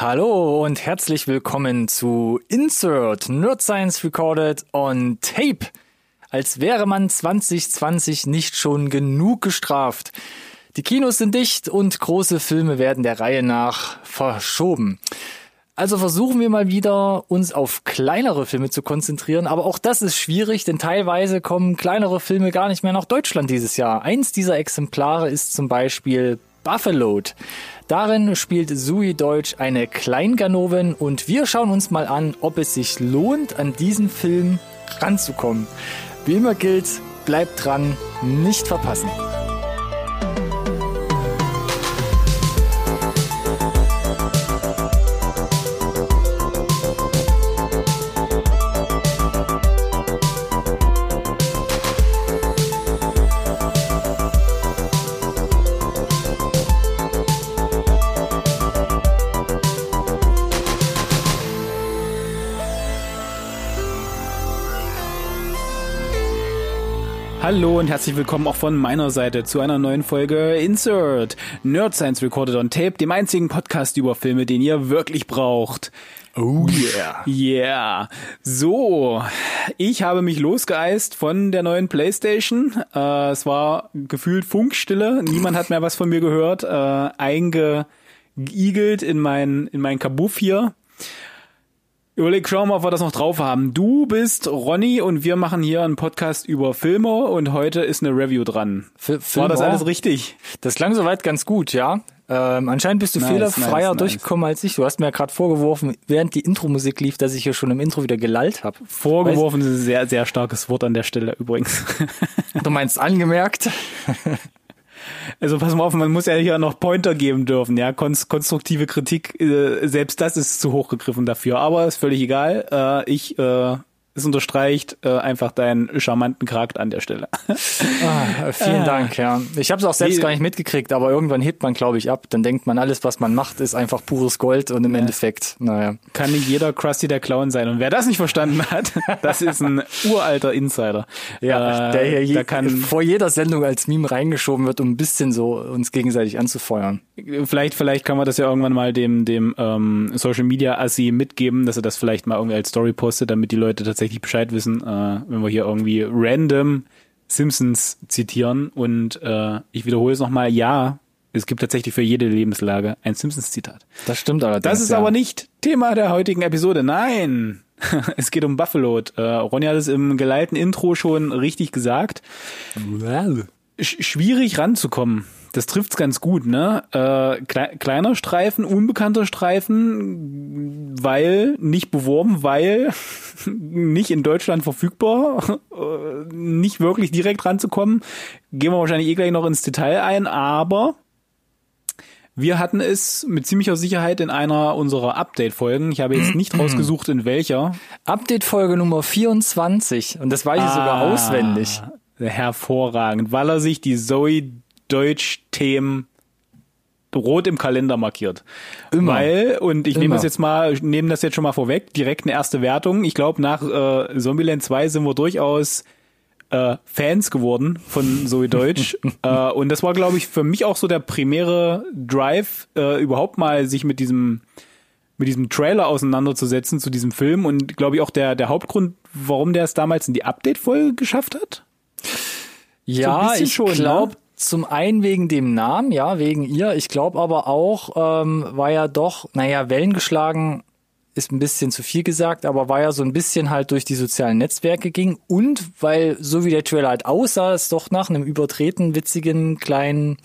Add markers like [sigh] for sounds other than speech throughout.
Hallo und herzlich willkommen zu Insert Nerd Science Recorded on Tape. Als wäre man 2020 nicht schon genug gestraft. Die Kinos sind dicht und große Filme werden der Reihe nach verschoben. Also versuchen wir mal wieder, uns auf kleinere Filme zu konzentrieren. Aber auch das ist schwierig, denn teilweise kommen kleinere Filme gar nicht mehr nach Deutschland dieses Jahr. Eins dieser Exemplare ist zum Beispiel Buffalo. Darin spielt Sui Deutsch eine Kleinganovin und wir schauen uns mal an, ob es sich lohnt, an diesen Film ranzukommen. Wie immer gilt, bleibt dran, nicht verpassen. Hallo und herzlich willkommen auch von meiner Seite zu einer neuen Folge Insert Nerd Science Recorded on Tape, dem einzigen Podcast über Filme, den ihr wirklich braucht. Oh yeah. Yeah. So, ich habe mich losgeeist von der neuen Playstation. Äh, es war gefühlt Funkstille. Niemand hat mehr was von mir gehört. Äh, eingeigelt in mein, in mein Kabuff hier. Überleg, schauen wir mal, ob wir das noch drauf haben. Du bist Ronny und wir machen hier einen Podcast über Filme und heute ist eine Review dran. F War das alles richtig? Das klang soweit ganz gut, ja. Ähm, anscheinend bist du Nice, fehlerfreier nice, durchgekommen als ich. Du hast mir ja gerade vorgeworfen, während die Intro-Musik lief, dass ich hier schon im Intro wieder gelallt habe. Vorgeworfen ist ein sehr, sehr starkes Wort an der Stelle übrigens. Du meinst angemerkt? [laughs] Also pass mal auf, man muss ja hier noch Pointer geben dürfen, ja. Konst konstruktive Kritik, äh, selbst das ist zu hoch gegriffen dafür. Aber ist völlig egal. Äh, ich, äh, es unterstreicht äh, einfach deinen charmanten Charakter an der Stelle. [laughs] Ah, vielen Ah. Dank, ja. Ich habe es auch selbst Nee. gar nicht mitgekriegt, aber irgendwann hebt man, glaube ich, ab. Dann denkt man, alles, was man macht, ist einfach pures Gold und im Endeffekt, naja. Kann nicht jeder Krusty der Clown sein. Und wer das nicht verstanden hat, [laughs] das ist ein uralter Insider. Ja, Äh, der hier je, da kann vor jeder Sendung als Meme reingeschoben wird, um ein bisschen so uns gegenseitig anzufeuern. Vielleicht, vielleicht kann man das ja irgendwann mal dem, dem ähm, Social Media Assi mitgeben, dass er das vielleicht mal irgendwie als Story postet, damit die Leute tatsächlich Bescheid wissen, äh, wenn wir hier irgendwie random Simpsons zitieren. Und äh, ich wiederhole es nochmal, ja, es gibt tatsächlich für jede Lebenslage ein Simpsons-Zitat. Das stimmt allerdings. Das ist ja. aber nicht Thema der heutigen Episode. Nein! [laughs] es geht um Buffalo. Äh, Ronny hat es im geleiten Intro schon richtig gesagt. Sch schwierig ranzukommen. Das trifft's ganz gut, ne? Äh, klei kleiner Streifen, unbekannter Streifen, weil nicht beworben, weil [laughs] nicht in Deutschland verfügbar, [laughs] äh, nicht wirklich direkt ranzukommen. Gehen wir wahrscheinlich eh gleich noch ins Detail ein, aber wir hatten es mit ziemlicher Sicherheit in einer unserer Update-Folgen. Ich habe jetzt nicht rausgesucht, in welcher. Update-Folge Nummer 24. Und das weiß ich sogar Ah, auswendig. Hervorragend, weil er sich die Zoe Deutsch-Themen rot im Kalender markiert. Immer. Weil, und ich nehme das jetzt mal, nehme das jetzt schon mal vorweg, direkt eine erste Wertung. Ich glaube, nach äh, Zombieland 2 sind wir durchaus äh, Fans geworden von Zoe Deutsch. [laughs] äh, und das war, glaube ich, für mich auch so der primäre Drive, äh, überhaupt mal sich mit diesem mit diesem Trailer auseinanderzusetzen zu diesem Film und glaube ich auch der der Hauptgrund, warum der es damals in die Update-Folge geschafft hat. Ja, bisschen ich schon, ne? Zum einen wegen dem Namen, ja, wegen ihr. Ich glaube aber auch, ähm, war ja doch, naja, Wellen geschlagen ist ein bisschen zu viel gesagt, aber war ja so ein bisschen halt durch die sozialen Netzwerke ging und weil so wie der Trailer halt aussah, es doch nach einem übertreten, witzigen, kleinen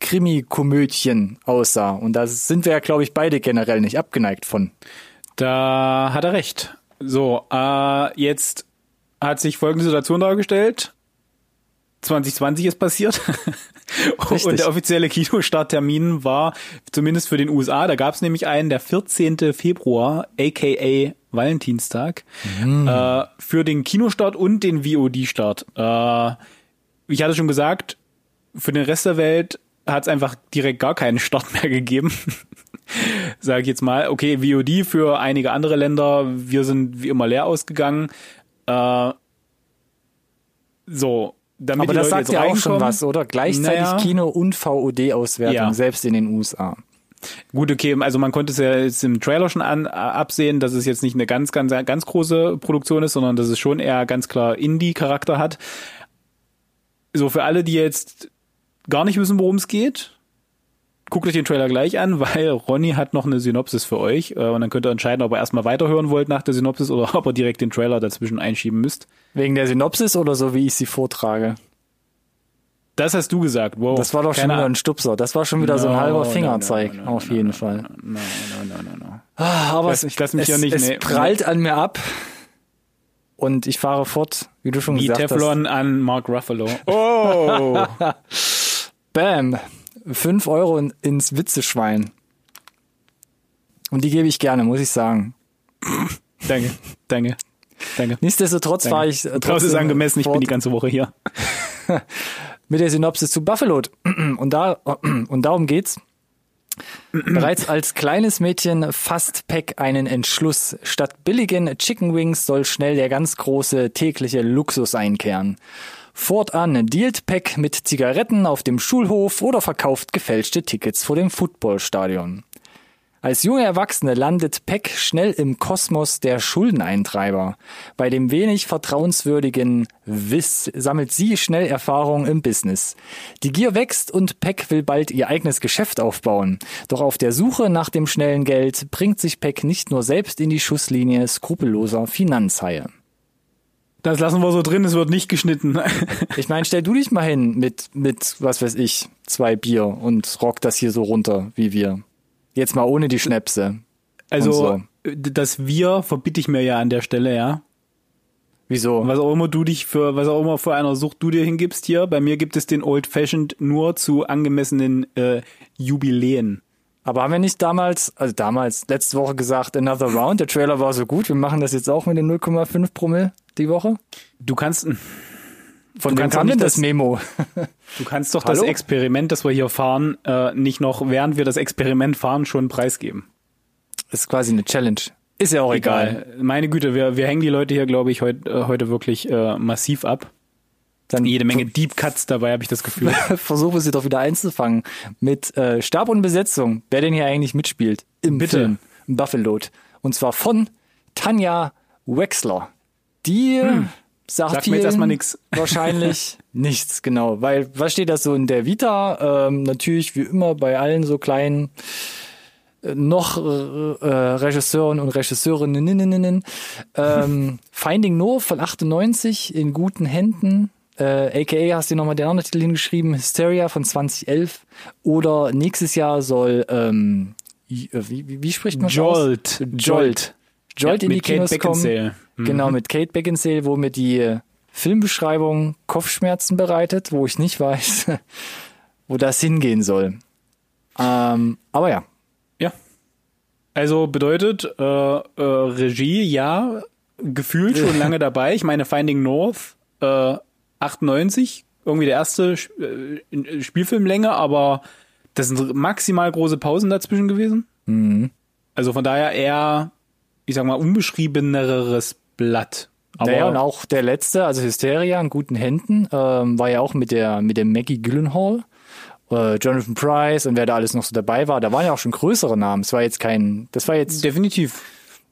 Krimi-Komödchen aussah. Und da sind wir ja, glaube ich, beide generell nicht abgeneigt von. Da hat er recht. So, äh, jetzt hat sich folgende Situation dargestellt. 2020 ist passiert. [laughs] Richtig. Und der offizielle Kinostarttermin war zumindest für den USA, da gab es nämlich einen, der 14. Februar, aka Valentinstag, äh, für den Kinostart und den VOD-Start. Äh, ich hatte schon gesagt, für den Rest der Welt hat es einfach direkt gar keinen Start mehr gegeben. [laughs] Sag ich jetzt mal, okay, VOD für einige andere Länder, wir sind wie immer leer ausgegangen. Äh, so, damit Aber das sagt jetzt ja auch schon was, oder? Gleichzeitig Naja. Kino- und VOD-Auswertung, Ja. selbst in den USA. Gut, okay, also man konnte es ja jetzt im Trailer schon an, absehen, dass es jetzt nicht eine ganz, ganz, ganz große Produktion ist, sondern dass es schon eher ganz klar Indie-Charakter hat. So für alle, die jetzt gar nicht wissen, worum es geht, guckt euch den Trailer gleich an, [laughs] weil Ronny hat noch eine Synopsis für euch äh, und dann könnt ihr entscheiden, ob ihr erstmal weiterhören wollt nach der Synopsis oder [laughs] ob ihr direkt den Trailer dazwischen einschieben müsst. Wegen der Synopsis oder so, wie ich sie vortrage? Das hast du gesagt. Wow. Das war doch schon wieder ein Stupser. Das war schon wieder no, so ein halber Fingerzeig, no, no, auf jeden Fall. No, no, no, no. Ah, aber ich lass, mich es, ja nicht, es nee, prallt an mir ab und ich fahre fort, wie du schon wie gesagt Teflon hast. Teflon an Mark Ruffalo. Oh! [laughs] Bam. Fünf Euro ins Witzeschwein. Und die gebe ich gerne, muss ich sagen. danke, danke, danke. Nichtsdestotrotz danke. war ich. Äh, Klaus ist angemessen, ich bin die ganze Woche hier. [laughs] mit der Synopsis zu Buffalo. Und, da, und darum geht's. Bereits als kleines Mädchen fasst Peck einen Entschluss. Statt billigen Chicken Wings soll schnell der ganz große tägliche Luxus einkehren. Fortan dealt Peck mit Zigaretten auf dem Schulhof oder verkauft gefälschte Tickets vor dem Footballstadion. Als junge Erwachsene landet Peck schnell im Kosmos der Schuldeneintreiber. Bei dem wenig vertrauenswürdigen Wiss sammelt sie schnell Erfahrung im Business. Die Gier wächst und Peck will bald ihr eigenes Geschäft aufbauen. Doch auf der Suche nach dem schnellen Geld bringt sich Peck nicht nur selbst in die Schusslinie skrupelloser Finanzhaie. Das lassen wir so drin, es wird nicht geschnitten. [laughs] ich meine, stell du dich mal hin mit, mit, was weiß ich, zwei Bier und rock das hier so runter, wie wir. Jetzt mal ohne die Schnäpse. Also, so. das Wir verbitte ich mir ja an der Stelle, ja. Wieso? Was auch immer du dich für, was auch immer für einer Sucht du dir hingibst hier. Bei mir gibt es den Old Fashioned nur zu angemessenen äh, Jubiläen. Aber haben wir nicht damals, also damals, letzte Woche gesagt, Another Round, der Trailer war so gut, wir machen das jetzt auch mit den 0,5 Promille die Woche? Du kannst, von wem kam denn das, Memo? [laughs] Du kannst doch das Experiment, das wir hier fahren, äh, nicht noch, während wir das Experiment fahren, schon preisgeben. Das ist quasi eine Challenge. Ist ja auch egal. egal. Meine Güte, wir, wir hängen die Leute hier, glaube ich, heut, äh, heute wirklich äh, massiv ab. Dann jede Menge Deep Cuts dabei, habe ich das Gefühl. [laughs] Versuche sie doch wieder einzufangen mit äh, Stab und Besetzung. Wer denn hier eigentlich mitspielt im Bitte. Film Buffalo. Und zwar von Tanja Wexler. Die hm sagt Sag mir jetzt erstmal nichts. [laughs] Wahrscheinlich nichts, genau. Weil, was steht da so in der Vita? Ähm, natürlich, wie immer, bei allen so kleinen äh, noch äh, Regisseuren und Regisseurinnen. Ähm, [laughs] Finding No von 98 in guten Händen. Äh, AKA hast du nochmal den anderen Titel hingeschrieben, Hysteria von 2011. Oder nächstes Jahr soll, ähm, äh, wie, wie, wie spricht man Jolt. Jolt. Jolt. Jolt ja, in die Kinos kommen. Mhm. Genau, mit Kate Beckinsale, wo mir die Filmbeschreibung Kopfschmerzen bereitet, wo ich nicht weiß, [laughs] wo das hingehen soll. Ähm, aber ja. Ja. Also bedeutet, äh, äh, Regie, ja, gefühlt schon lange [laughs] dabei. Ich meine, Finding North, äh, 98, irgendwie der erste äh, Spielfilmlänge, aber das sind maximal große Pausen dazwischen gewesen. Mhm. Also von daher eher, ich sag mal, unbeschriebeneres Blatt. Aber naja, und auch der letzte, also Hysteria in guten Händen, ähm, war ja auch mit der, mit dem Maggie Gyllenhaal, äh, Jonathan Price und wer da alles noch so dabei war. Da waren ja auch schon größere Namen. Es war jetzt kein, das war jetzt definitiv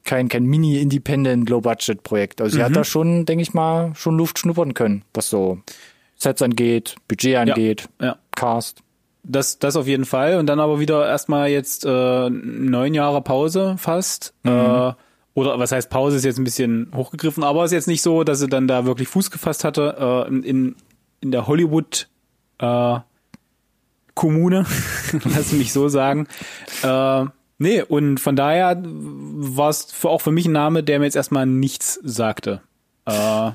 kein, kein Mini-Independent, Low-Budget-Projekt. Also sie mhm. hat da schon, denke ich mal, schon Luft schnuppern können, was so Sets angeht, Budget angeht, ja, ja. Cast. Das, das auf jeden Fall. Und dann aber wieder erstmal jetzt äh, neun Jahre Pause fast. Mhm. Äh, oder was heißt Pause ist jetzt ein bisschen hochgegriffen, aber ist jetzt nicht so, dass sie dann da wirklich Fuß gefasst hatte äh, in, in der Hollywood äh, Kommune, [laughs] lass mich so sagen. Äh, nee, und von daher war es für, auch für mich ein Name, der mir jetzt erstmal nichts sagte. Äh,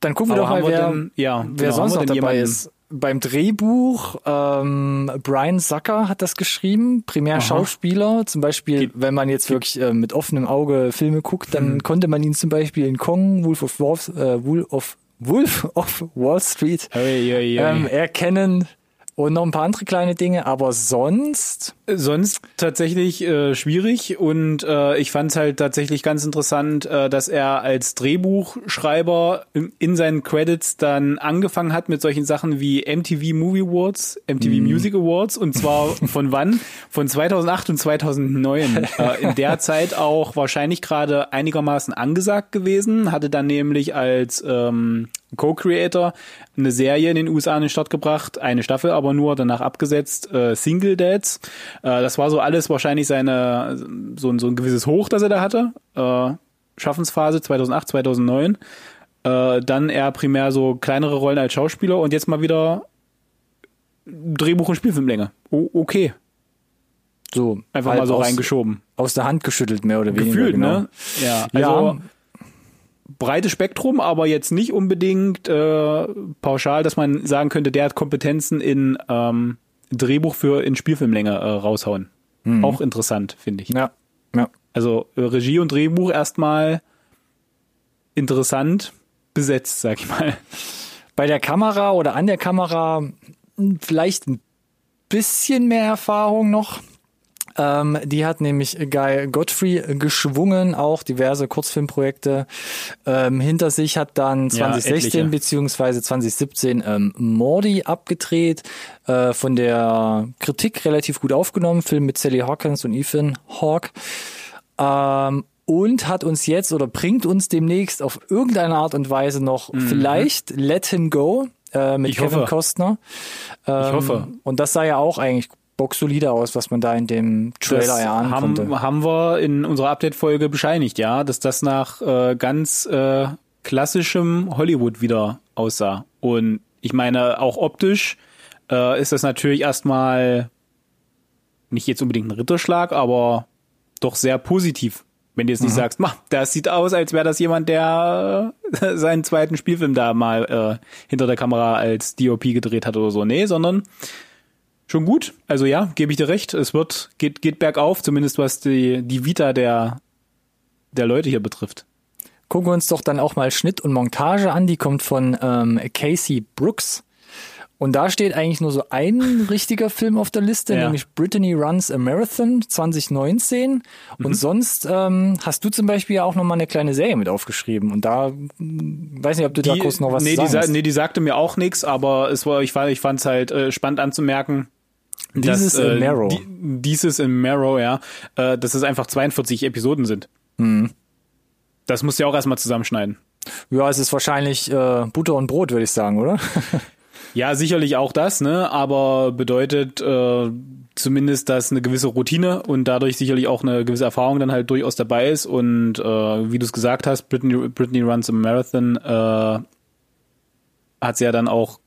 dann gucken wir doch mal, wer, denn, ja, wer genau, sonst noch dabei jemanden? ist beim Drehbuch, ähm, Brian Zucker hat das geschrieben, primär Aha. Schauspieler. Zum Beispiel, wenn man jetzt wirklich äh, mit offenem Auge Filme guckt, dann hm. konnte man ihn zum Beispiel in Kong, Wolf of, Wolf, äh, Wolf of, Wolf of Wall Street hey, hey, hey. Ähm, erkennen. Und noch ein paar andere kleine Dinge, aber sonst. Sonst tatsächlich äh, schwierig und äh, ich fand es halt tatsächlich ganz interessant, äh, dass er als Drehbuchschreiber in, in, seinen Credits dann angefangen hat mit solchen Sachen wie MTV Movie Awards, MTV mm. Music Awards und zwar [laughs] von wann? Von 2008 und 2009. äh, in der [laughs] Zeit auch wahrscheinlich gerade einigermaßen angesagt gewesen, hatte dann nämlich als ähm, Co-Creator eine Serie in den USA an den Start gebracht, eine Staffel aber nur, danach abgesetzt, äh, Single Dads. Äh, das war so alles wahrscheinlich seine, so, so ein gewisses Hoch, das er da hatte. Äh, Schaffensphase 2008, 2009. Äh, dann eher primär so kleinere Rollen als Schauspieler und jetzt mal wieder Drehbuch und Spielfilmlänge. O okay. So, einfach halt mal so aus, reingeschoben. Aus der Hand geschüttelt, mehr oder weniger. Gefühlt, genau. ne? Ja, also ja breites Spektrum, aber jetzt nicht unbedingt äh, pauschal, dass man sagen könnte, der hat Kompetenzen in ähm, Drehbuch für in Spielfilmlänge äh, raushauen. Mhm. Auch interessant, finde ich. Ja. ja. Also äh, Regie und Drehbuch erstmal interessant besetzt, sag ich mal. Bei der Kamera oder an der Kamera hm, vielleicht ein bisschen mehr Erfahrung noch. Ähm, die hat nämlich Guy Godfrey geschwungen, auch diverse Kurzfilmprojekte ähm, hinter sich, hat dann 2016 ja, beziehungsweise 2017 ähm, Mordy abgedreht, äh, von der Kritik relativ gut aufgenommen, Film mit Sally Hawkins und Ethan Hawke. Ähm, und hat uns jetzt oder bringt uns demnächst auf irgendeine Art und Weise noch mhm. vielleicht Let Him Go äh, mit ich Kevin hoffe. Costner. Ähm, ich hoffe. Und das sah ja auch eigentlich boxsolide aus, was man da in dem Trailer erahnen haben, konnte. Haben wir in unserer Update-Folge bescheinigt, ja, dass das nach äh, ganz äh, klassischem Hollywood wieder aussah. Und ich meine, auch optisch äh, ist das natürlich erstmal nicht jetzt unbedingt ein Ritterschlag, aber doch sehr positiv. Wenn du jetzt nicht mhm. sagst, ma, das sieht aus, als wäre das jemand, der äh, [laughs] seinen zweiten Spielfilm da mal äh, hinter der Kamera als DOP gedreht hat oder so. Nee, sondern schon gut. Also ja, gebe ich dir recht. Es wird, geht, geht bergauf, zumindest was die, die Vita der, der Leute hier betrifft. Gucken wir uns doch dann auch mal Schnitt und Montage an. Die kommt von ähm, Casey Brooks. Und da steht eigentlich nur so ein [laughs] richtiger Film auf der Liste, ja. nämlich Brittany Runs a Marathon 2019. Und mhm. sonst ähm, hast du zum Beispiel ja auch noch mal eine kleine Serie mit aufgeschrieben. Und da weiß nicht, ob du die, da kurz noch was nee, sagst. Die, nee, die sagte mir auch nichts, aber es war, ich fand ich fand es halt äh, spannend anzumerken, dieses dass, in Marrow. Die, dieses in Marrow, ja, äh, dass es einfach 42 Episoden sind. Mhm. Das musst du ja auch erstmal zusammenschneiden. Ja, es ist wahrscheinlich äh, Butter und Brot, würde ich sagen, oder? [laughs] ja, sicherlich auch das, ne? Aber bedeutet äh, zumindest, dass eine gewisse Routine und dadurch sicherlich auch eine gewisse Erfahrung dann halt durchaus dabei ist. Und äh, wie du es gesagt hast, Britney, Britney Runs a Marathon äh, hat sie ja dann auch,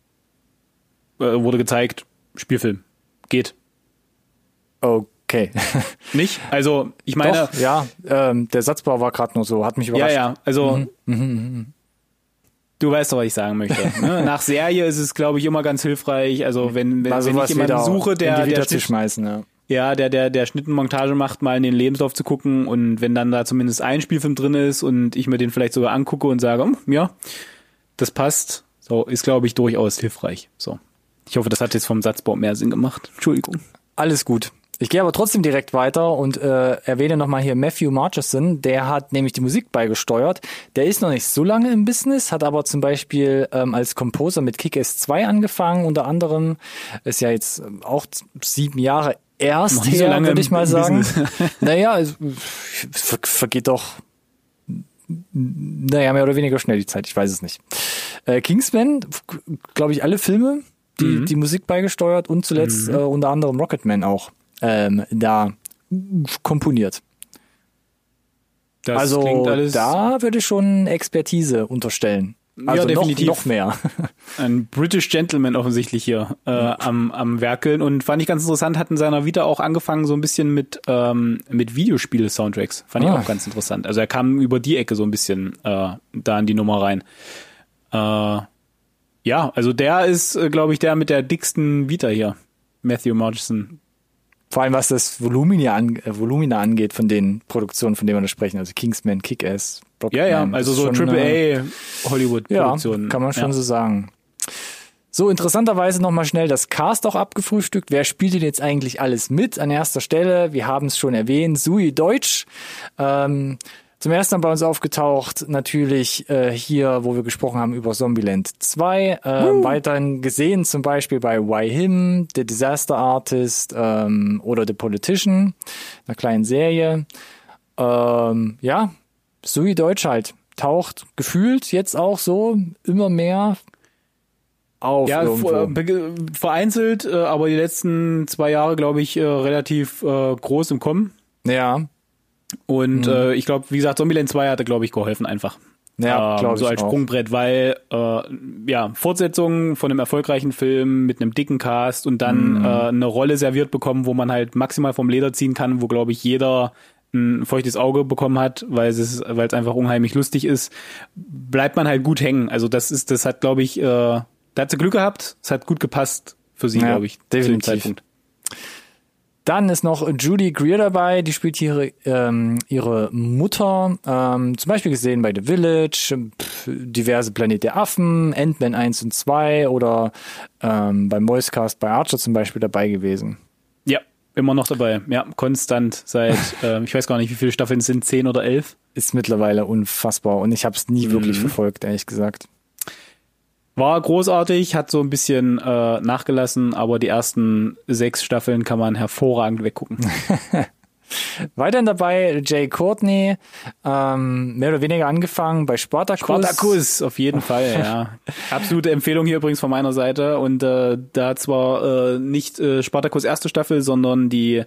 äh, wurde gezeigt, Spielfilm geht. Okay. [laughs] Nicht? Also, ich meine. Doch, ja, ähm, der Satzbau war gerade nur so, hat mich überrascht. Ja, ja, also. Mhm. Du weißt doch, was ich sagen möchte. [laughs] Ne? Nach Serie ist es, glaube ich, immer ganz hilfreich. Also wenn, wenn, also wenn ich jemanden suche, der, der Schnitt, schmeißen, ja. ja, der, der, der Schnittenmontage macht, mal in den Lebenslauf zu gucken und wenn dann da zumindest ein Spielfilm drin ist und ich mir den vielleicht sogar angucke und sage, hm, ja, das passt, so, ist, glaube ich, durchaus hilfreich. So. Ich hoffe, das hat jetzt vom Satzbau mehr Sinn gemacht. Entschuldigung. Alles gut. Ich gehe aber trotzdem direkt weiter und äh, erwähne nochmal hier Matthew Marcheson, der hat nämlich die Musik beigesteuert. Der ist noch nicht so lange im Business, hat aber zum Beispiel ähm, als Composer mit Kick-Ass 2 angefangen, unter anderem. Ist ja jetzt auch sieben Jahre erst her, so würde ich mal sagen. [laughs] naja, es ver vergeht doch naja, mehr oder weniger schnell die Zeit, ich weiß es nicht. Äh, Kingsman, glaube ich, alle Filme, die, mhm. die Musik beigesteuert und zuletzt mhm. äh, unter anderem Rocketman auch ähm, da komponiert. Das also da würde ich schon Expertise unterstellen. Also ja, definitiv. Noch, noch mehr. [laughs] Ein British Gentleman offensichtlich hier äh, am, am Werkeln und fand ich ganz interessant, hat in seiner Vita auch angefangen so ein bisschen mit, ähm, mit Videospiele-Soundtracks. Fand ah. ich auch ganz interessant. Also er kam über die Ecke so ein bisschen äh, da in die Nummer rein. Äh, ja, also der ist, äh, glaube ich, der mit der dicksten Vita hier. Matthew Murchison. Vor allem was das Volumina, an, äh, Volumina angeht von den Produktionen, von denen wir da sprechen, also Kingsman, Kick-Ass, Ja, ja, also so Triple A Hollywood-Produktionen. Ja, kann man schon ja. so sagen. So, interessanterweise nochmal schnell das Cast auch abgefrühstückt. Wer spielt denn jetzt eigentlich alles mit? An erster Stelle, wir haben es schon erwähnt, Sui Deutsch. Ähm, zum ersten Mal bei uns aufgetaucht, natürlich äh, hier, wo wir gesprochen haben über Zombieland 2. Ähm, weiterhin gesehen zum Beispiel bei Why Him, The Disaster Artist ähm, oder The Politician, einer kleinen Serie. Ähm, ja, Sui Deutsch halt taucht gefühlt jetzt auch so immer mehr auf. Ja, be- vereinzelt, äh, aber die letzten zwei Jahre, glaube ich, äh, relativ äh, groß im Kommen. ja, Und äh, ich glaube, wie gesagt, Zombieland 2 hatte, glaube ich, geholfen einfach. ja, Ähm, glaube so als auch. Sprungbrett, weil äh, ja Fortsetzung von einem erfolgreichen Film mit einem dicken Cast und dann Mhm. äh, eine Rolle serviert bekommen, wo man halt maximal vom Leder ziehen kann, wo glaube ich jeder ein feuchtes Auge bekommen hat, weil es weil es einfach unheimlich lustig ist, bleibt man halt gut hängen. Also das ist, das hat glaube ich, äh, da hat sie Glück gehabt, es hat gut gepasst für sie, Ja, glaube ich, zu dem definitiv. Zeitpunkt. Dann ist noch Judy Greer dabei, die spielt ihre, ähm, ihre Mutter, ähm, zum Beispiel gesehen bei The Village, pf, diverse Planet der Affen, Ant-Man 1 und 2 oder ähm, beim Moisecast bei Archer zum Beispiel dabei gewesen. Ja, immer noch dabei. Ja, konstant seit, [laughs] äh, ich weiß gar nicht, wie viele Staffeln es sind, zehn oder elf. Ist mittlerweile unfassbar und ich habe es nie wirklich verfolgt, ehrlich gesagt. War großartig, hat so ein bisschen äh, nachgelassen, aber die ersten sechs Staffeln kann man hervorragend weggucken. [laughs] Weiterhin dabei Jay Courtney, ähm, mehr oder weniger angefangen bei Spartacus. Spartacus, auf jeden Fall, ja. [laughs] Absolute Empfehlung hier übrigens von meiner Seite. Und äh, da zwar äh, nicht äh, Spartacus erste Staffel, sondern die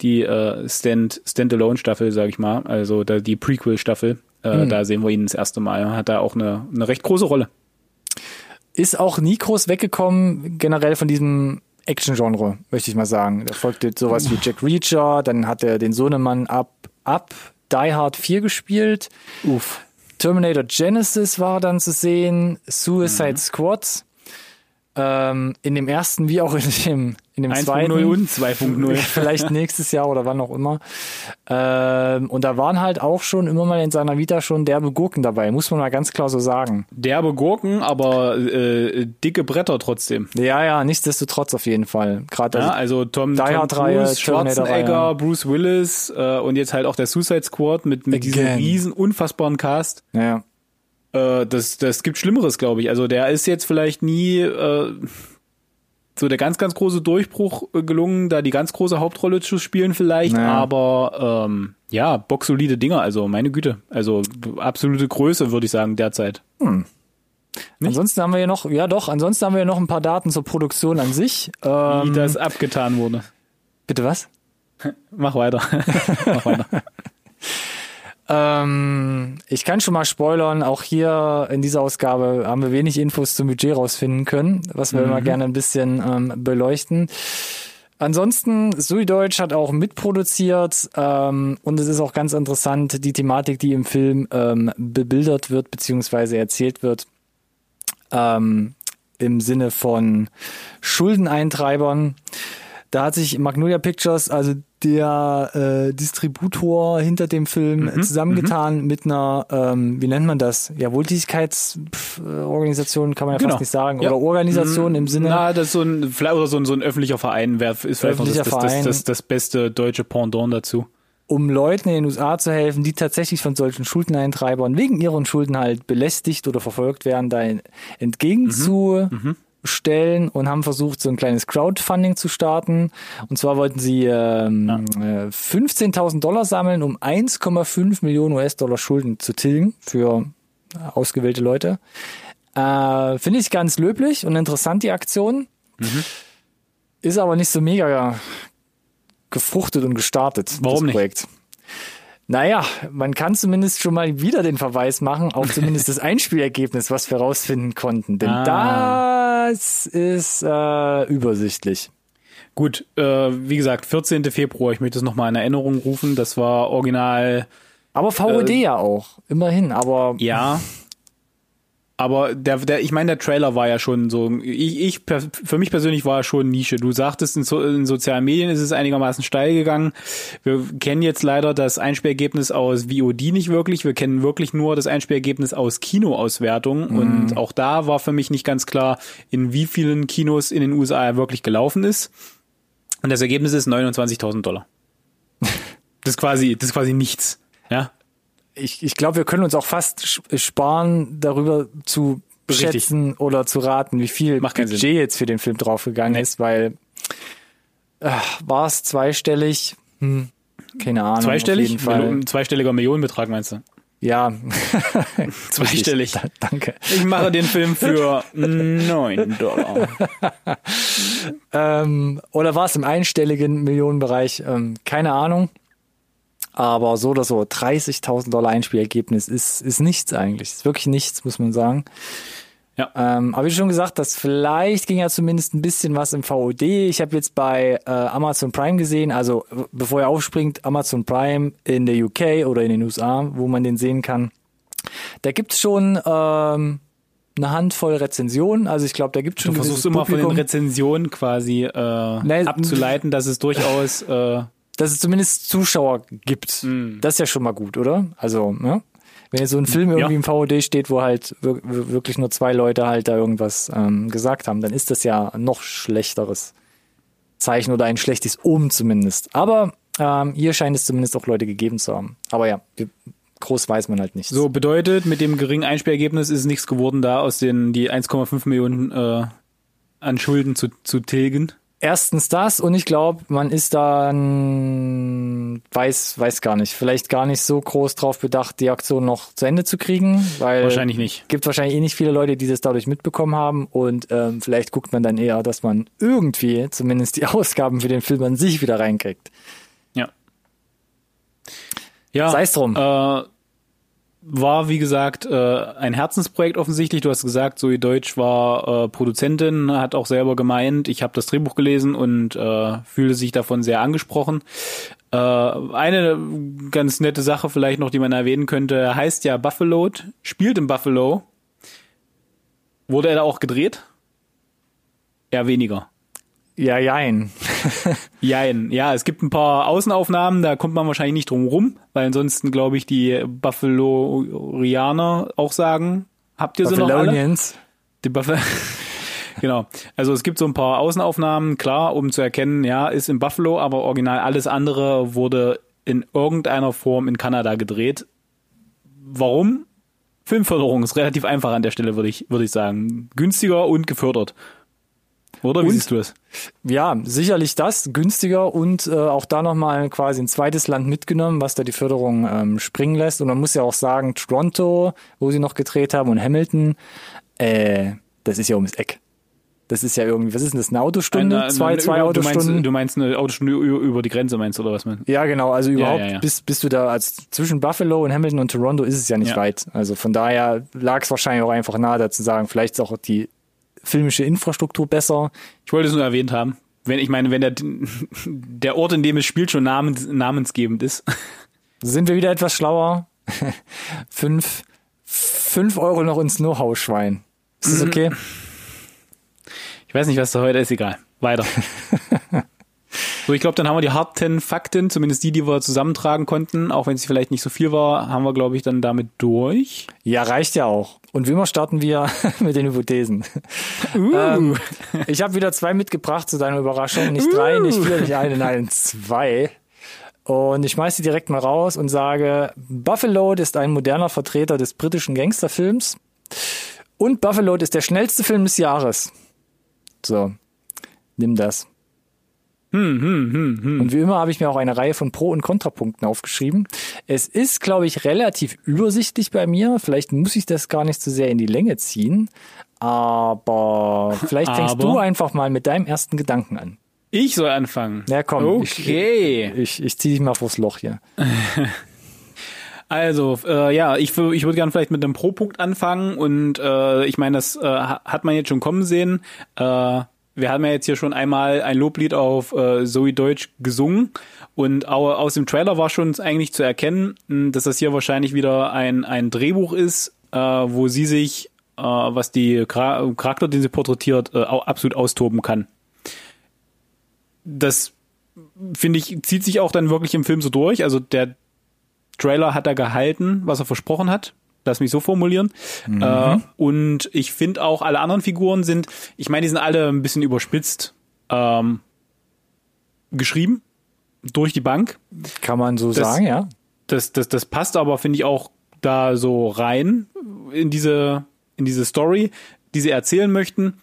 die äh, Stand Standalone Staffel, sag ich mal, also da die Prequel Staffel. Äh, Da sehen wir ihn das erste Mal. Hat da auch eine, eine recht große Rolle. Ist auch nie groß weggekommen, generell von diesem Action-Genre, möchte ich mal sagen. Da folgte sowas wie Jack Reacher, dann hat er den Sohnemann ab, ab Die Hard 4 gespielt. Uff. Terminator Genesis war dann zu sehen, Suicide Squad. Ähm, in dem ersten wie auch in dem, in dem 1.0 zweiten. und 2.0. [laughs] Vielleicht nächstes Jahr oder wann auch immer. Ähm, und da waren halt auch schon immer mal in seiner Vita schon derbe Gurken dabei, muss man mal ganz klar so sagen. Derbe Gurken, aber äh, dicke Bretter trotzdem. Ja, ja, nichtsdestotrotz auf jeden Fall. Gerade Ja, also, also Tom, Tom Cruise, Schwarzenegger, Terminator-Reihe. Bruce Willis äh, und jetzt halt auch der Suicide Squad mit, mit diesem riesen, unfassbaren Cast. ja. Äh, das, das gibt Schlimmeres, glaube ich. Also der ist jetzt vielleicht nie äh, so der ganz, ganz große Durchbruch äh, gelungen, da die ganz große Hauptrolle zu spielen vielleicht, Ja. aber ähm, ja, boxsolide Dinger, also meine Güte. Also absolute Größe, würde ich sagen, derzeit. Ansonsten haben wir hier noch, ja doch, ansonsten haben wir hier noch ein paar Daten zur Produktion an sich. Wie Ähm, das abgetan wurde. bitte was? [laughs] Mach weiter. [laughs] Mach weiter. Ähm, ich kann schon mal spoilern, auch hier in dieser Ausgabe haben wir wenig Infos zum Budget rausfinden können, was wir immer gerne ein bisschen ähm, beleuchten. Ansonsten, Sui Deutsch hat auch mitproduziert ähm, und es ist auch ganz interessant, die Thematik, die im Film ähm, bebildert wird, beziehungsweise erzählt wird, ähm, im Sinne von Schuldeneintreibern. Da hat sich Magnolia Pictures, also der äh, Distributor hinter dem Film, Mhm, zusammengetan mit einer, ähm, wie nennt man das? Ja, Wohltätigkeitsorganisation kann man ja Genau. fast nicht sagen. Ja. Oder Organisation im Sinne. Na, das ist so ein, vielleicht oder so ein, so ein öffentlicher Verein wäre, ist vielleicht noch das, das, das, das, das beste deutsche Pendant dazu. um Leuten in den USA zu helfen, die tatsächlich von solchen Schuldeneintreibern wegen ihren Schulden halt belästigt oder verfolgt werden, da entgegenzustellen und haben versucht, so ein kleines Crowdfunding zu starten. Und zwar wollten sie ähm, äh, 15.000 Dollar sammeln, um 1,5 Millionen US-Dollar Schulden zu tilgen für äh, ausgewählte Leute. Äh, Finde ich ganz löblich und interessant, die Aktion. Ist aber nicht so mega gefruchtet und gestartet, Warum das nicht? Naja, man kann zumindest schon mal wieder den Verweis machen auf zumindest das [laughs] Einspielergebnis, was wir rausfinden konnten. Denn Ah. das ist äh, übersichtlich. Gut, äh, wie gesagt, 14. Februar, ich möchte es nochmal in Erinnerung rufen, das war original, Aber VOD ja auch, immerhin. Aber ja, Aber der, der, ich meine, der Trailer war ja schon so, ich, ich für mich persönlich war er schon Nische. Du sagtest, in, so, in sozialen Medien ist es einigermaßen steil gegangen. Wir kennen jetzt leider das Einspielergebnis aus VOD nicht wirklich. Wir kennen wirklich nur das Einspielergebnis aus Kinoauswertung. Mhm. Und auch da war für mich nicht ganz klar, in wie vielen Kinos in den USA er wirklich gelaufen ist. Und das Ergebnis ist 29.000 Dollar. [laughs] Das ist quasi, das ist quasi nichts. Ja ich, ich glaube, wir können uns auch fast sparen, darüber zu schätzen oder zu raten, wie viel Budget Sinn. jetzt für den Film draufgegangen nee. ist, weil äh, war es zweistellig? Hm, keine Ahnung. Zweistellig? Millionen, zweistelliger Millionenbetrag meinst du? Ja. [laughs] Zweistellig. [laughs] Da, danke. Ich mache den Film für neun Dollar. [laughs] ähm, oder war es im einstelligen Millionenbereich? Ähm, keine Ahnung. Aber so oder so, 30.000 Dollar Einspielergebnis ist, ist nichts eigentlich. Ist wirklich nichts, muss man sagen. Ja. Ähm, aber wie schon gesagt, das vielleicht ging ja zumindest ein bisschen was im VOD. Ich habe jetzt bei äh, Amazon Prime gesehen, also bevor er aufspringt, Amazon Prime in der UK oder in den USA, wo man den sehen kann. Da gibt's schon ähm, eine Handvoll Rezensionen. Also ich glaube, da gibt schon. Du versuchst immer von den Rezensionen quasi äh, nee, abzuleiten, dass es durchaus äh, dass es zumindest Zuschauer gibt. Mhm. Das ist ja schon mal gut, oder? Also, ne? Wenn jetzt so ein Film irgendwie ja. im VOD steht, wo halt wirklich nur zwei Leute halt da irgendwas ähm, gesagt haben, dann ist das ja noch schlechteres Zeichen oder ein schlechtes Omen zumindest. Aber ähm, hier scheint es zumindest auch Leute gegeben zu haben. Aber ja, groß weiß man halt nicht. So bedeutet, mit dem geringen Einspielergebnis ist nichts geworden, da aus den die 1,5 Millionen äh, an Schulden zu, zu tilgen erstens das und ich glaube, man ist dann weiß weiß gar nicht, vielleicht gar nicht so groß drauf bedacht, die Aktion noch zu Ende zu kriegen, weil wahrscheinlich nicht. Gibt wahrscheinlich eh nicht viele Leute, die das dadurch mitbekommen haben und ähm, vielleicht guckt man dann eher, dass man irgendwie zumindest die [laughs] Ausgaben für den Film an sich wieder reinkriegt. Ja. Ja. Sei es drum. Äh war, wie gesagt, äh, ein Herzensprojekt offensichtlich. Du hast gesagt, Zoe Deutsch war äh, Produzentin, hat auch selber gemeint, ich habe das Drehbuch gelesen und äh, fühle sich davon sehr angesprochen. Eine ganz nette Sache vielleicht noch, die man erwähnen könnte, heißt ja Buffalo, spielt in Buffalo. Wurde er da auch gedreht? Eher weniger. Ja, jein. [laughs] jein. Ja, es gibt ein paar Außenaufnahmen, da kommt man wahrscheinlich nicht drum rum, weil ansonsten glaube ich die Buffalorianer auch sagen, habt ihr sie noch alle? Die Buffalo [laughs] Genau. Also es gibt so ein paar Außenaufnahmen, klar, um zu erkennen, ja, ist in Buffalo, aber original alles andere wurde in irgendeiner Form in Kanada gedreht. Warum? Filmförderung ist relativ einfach an der Stelle, würde ich, würde ich sagen. Günstiger und gefördert. Oder wie und, siehst du es? Ja, sicherlich das, günstiger und äh, auch da nochmal quasi ein zweites Land mitgenommen, was da die Förderung ähm, springen lässt. Und man muss ja auch sagen, Toronto, wo sie noch gedreht haben, und Hamilton, äh, das ist ja ums Eck. Das ist ja irgendwie, was ist denn das, eine Autostunde? Eine, zwei, eine, zwei über, Autostunden? Du meinst, du meinst eine Autostunde über die Grenze, meinst du, oder was man? Ja, genau, also überhaupt, ja, ja, ja. Bis, bis du da, als zwischen Buffalo und Hamilton und Toronto ist es ja nicht weit. Also von daher lag es wahrscheinlich auch einfach nahe, da zu sagen, vielleicht ist auch die filmische Infrastruktur besser. Ich wollte es nur erwähnt haben. Wenn, ich meine, wenn der, [laughs] der Ort, in dem es spielt, schon namens, namensgebend ist. [laughs] Sind wir wieder etwas schlauer? [laughs] fünf, fünf Euro noch ins Know-how-Schwein. Ist das mhm. okay? Ich weiß nicht, was da heute ist, egal. Weiter. So, ich glaube, dann haben wir die harten Fakten, zumindest die, die wir zusammentragen konnten, auch wenn es vielleicht nicht so viel war, haben wir, glaube ich, dann damit durch. Ja, reicht ja auch. Und wie immer starten wir [laughs] mit den Hypothesen. Uh. Ähm, ich habe wieder zwei mitgebracht zu deiner Überraschung. Nicht uh. drei, nicht vier, nicht eine, nein, zwei. Und ich schmeiße sie direkt mal raus und sage, Buffalo ist ein moderner Vertreter des britischen Gangsterfilms. Und Buffalo ist der schnellste Film des Jahres. So, nimm das. Hm, hm, hm, hm. Und wie immer habe ich mir auch eine Reihe von Pro- und Kontrapunkten aufgeschrieben. Es ist, glaube ich, relativ übersichtlich bei mir. Vielleicht muss ich das gar nicht so sehr in die Länge ziehen. Aber [laughs] vielleicht fängst Aber? du einfach mal mit deinem ersten Gedanken an. Ich soll anfangen. Ja, komm. Okay. Ich, ich, ich ziehe dich mal vors Loch hier. [laughs] Also, äh, ja, ich, ich würde gerne vielleicht mit einem Pro-Punkt anfangen und äh, ich meine, das äh, hat man jetzt schon kommen sehen. Äh, wir haben ja jetzt hier schon einmal ein Loblied auf äh, Zoe Deutsch gesungen und auch aus dem Trailer war schon eigentlich zu erkennen, hm, dass das hier wahrscheinlich wieder ein, ein Drehbuch ist, äh, wo sie sich äh, was die Charakter, den sie porträtiert, äh, absolut austoben kann. Das finde ich, zieht sich auch dann wirklich im Film so durch. Also der Trailer hat er gehalten, was er versprochen hat. Lass mich so formulieren. Mhm. Äh, und ich finde auch, alle anderen Figuren sind, ich meine, die sind alle ein bisschen überspitzt ähm, geschrieben durch die Bank. Kann man so das, sagen, ja. Das, das, das passt aber, finde ich, auch da so rein in diese, in diese Story, die sie erzählen möchten.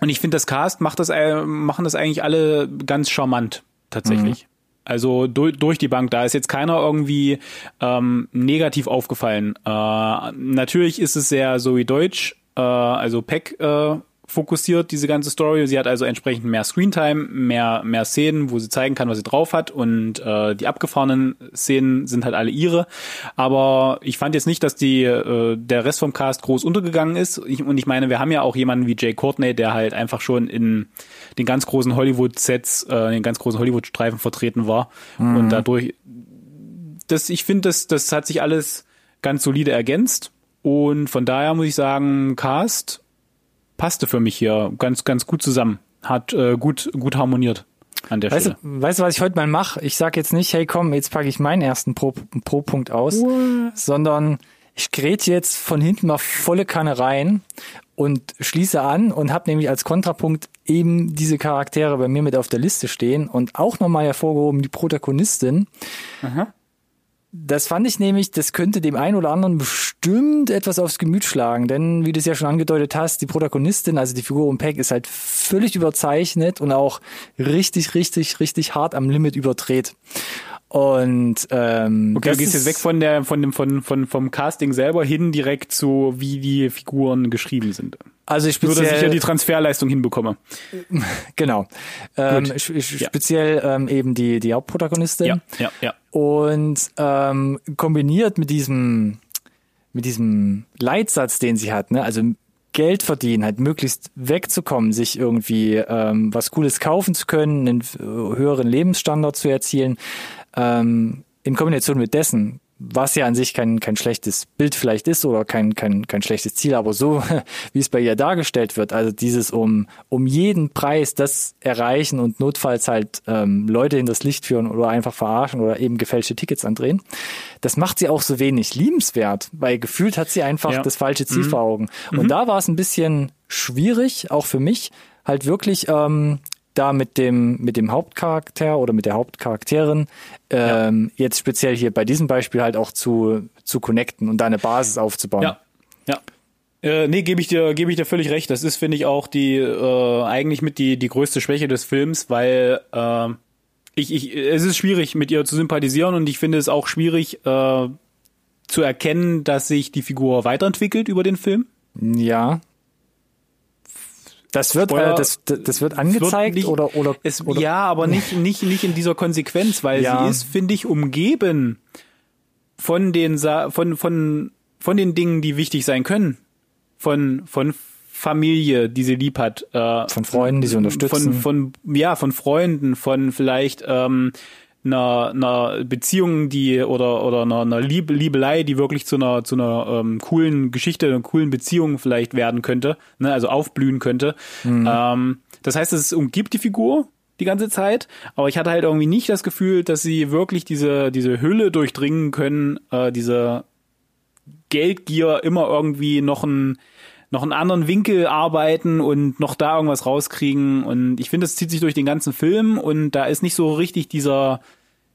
Und ich finde, das Cast macht das, äh, machen das eigentlich alle ganz charmant, tatsächlich. Mhm. Also durch, durch die Bank, da ist jetzt keiner irgendwie ähm, negativ aufgefallen. Äh, natürlich ist es sehr so wie Deutsch, äh, also Peck äh, fokussiert, diese ganze Story. Sie hat also entsprechend mehr Screentime, mehr, mehr Szenen, wo sie zeigen kann, was sie drauf hat und äh, die abgefahrenen Szenen sind halt alle ihre. Aber ich fand jetzt nicht, dass die äh, der Rest vom Cast groß untergegangen ist. Ich, und ich meine, wir haben ja auch jemanden wie Jay Courtney, der halt einfach schon in den ganz großen Hollywood-Sets, äh, den ganz großen Hollywood-Streifen vertreten war. Mhm. Und dadurch, das, ich finde, das, das hat sich alles ganz solide ergänzt. Und von daher muss ich sagen, Cast passte für mich hier ganz, ganz gut zusammen. Hat äh, gut, gut harmoniert an der weißt Stelle. Du, weißt du, was ich heute mal mache? Ich sag jetzt nicht, hey komm, jetzt packe ich meinen ersten Pro-Punkt Pro aus, What? sondern ich gräte jetzt von hinten mal volle Kanne rein und schließe an und habe nämlich als Kontrapunkt eben diese Charaktere bei mir mit auf der Liste stehen und auch nochmal hervorgehoben die Protagonistin. Aha. Das fand ich nämlich, das könnte dem einen oder anderen bestimmt etwas aufs Gemüt schlagen, denn wie du es ja schon angedeutet hast, die Protagonistin, also die Figur um Peck, ist halt völlig überzeichnet und auch richtig, richtig, richtig hart am Limit überdreht. Und ähm, okay, du gehst jetzt weg von der von dem von, von vom Casting selber hin direkt zu wie die Figuren geschrieben sind. Also ich speziell, Nur, dass ich ja die Transferleistung hinbekomme. [laughs] Genau. Ähm, speziell ja. ähm, eben die, die Hauptprotagonistin. Ja, ja, ja. Und ähm, kombiniert mit diesem, mit diesem Leitsatz, den sie hat, ne? also Geld verdienen, halt möglichst wegzukommen, sich irgendwie ähm, was Cooles kaufen zu können, einen höheren Lebensstandard zu erzielen, ähm, in Kombination mit dessen was ja an sich kein, kein schlechtes Bild vielleicht ist oder kein, kein, kein schlechtes Ziel, aber so, [laughs] wie es bei ihr dargestellt wird, also dieses um, um jeden Preis das erreichen und notfalls halt ähm, Leute in das Licht führen oder einfach verarschen oder eben gefälschte Tickets andrehen, das macht sie auch so wenig liebenswert, weil gefühlt hat sie einfach ja. das falsche Ziel mhm. vor Augen. Und mhm. da war es ein bisschen schwierig, auch für mich, halt wirklich ähm, da mit dem, mit dem Hauptcharakter oder mit der Hauptcharakterin ähm, ja. jetzt speziell hier bei diesem Beispiel halt auch zu, zu connecten und da eine Basis aufzubauen. Ja, ja. Äh, nee, gebe ich dir, gebe ich dir völlig recht. Das ist, finde ich, auch die äh, eigentlich mit die die größte Schwäche des Films, weil äh, ich, ich, es ist schwierig, mit ihr zu sympathisieren und ich finde es auch schwierig äh, zu erkennen, dass sich die Figur weiterentwickelt über den Film. Ja. Das wird, äh, das, das wird angezeigt wird nicht, oder, oder, es, oder? Ja, aber nicht, nicht, nicht in dieser Konsequenz, weil ja. sie ist, finde ich, umgeben von den, von, von, von den Dingen, die wichtig sein können. Von, von Familie, die sie lieb hat. Äh, von Freunden, die sie unterstützen. Von, von, ja, von Freunden, von vielleicht, ähm, einer, einer Beziehung, die oder oder einer, einer Liebe, Liebelei, die wirklich zu einer zu einer ähm, coolen Geschichte, einer coolen Beziehung vielleicht werden könnte, ne, also aufblühen könnte. Mhm. Ähm, das heißt, es umgibt die Figur die ganze Zeit, aber ich hatte halt irgendwie nicht das Gefühl, dass sie wirklich diese diese Hülle durchdringen können, äh, diese Geldgier immer irgendwie noch ein noch einen anderen Winkel arbeiten und noch da irgendwas rauskriegen. Und ich finde, das zieht sich durch den ganzen Film und da ist nicht so richtig dieser,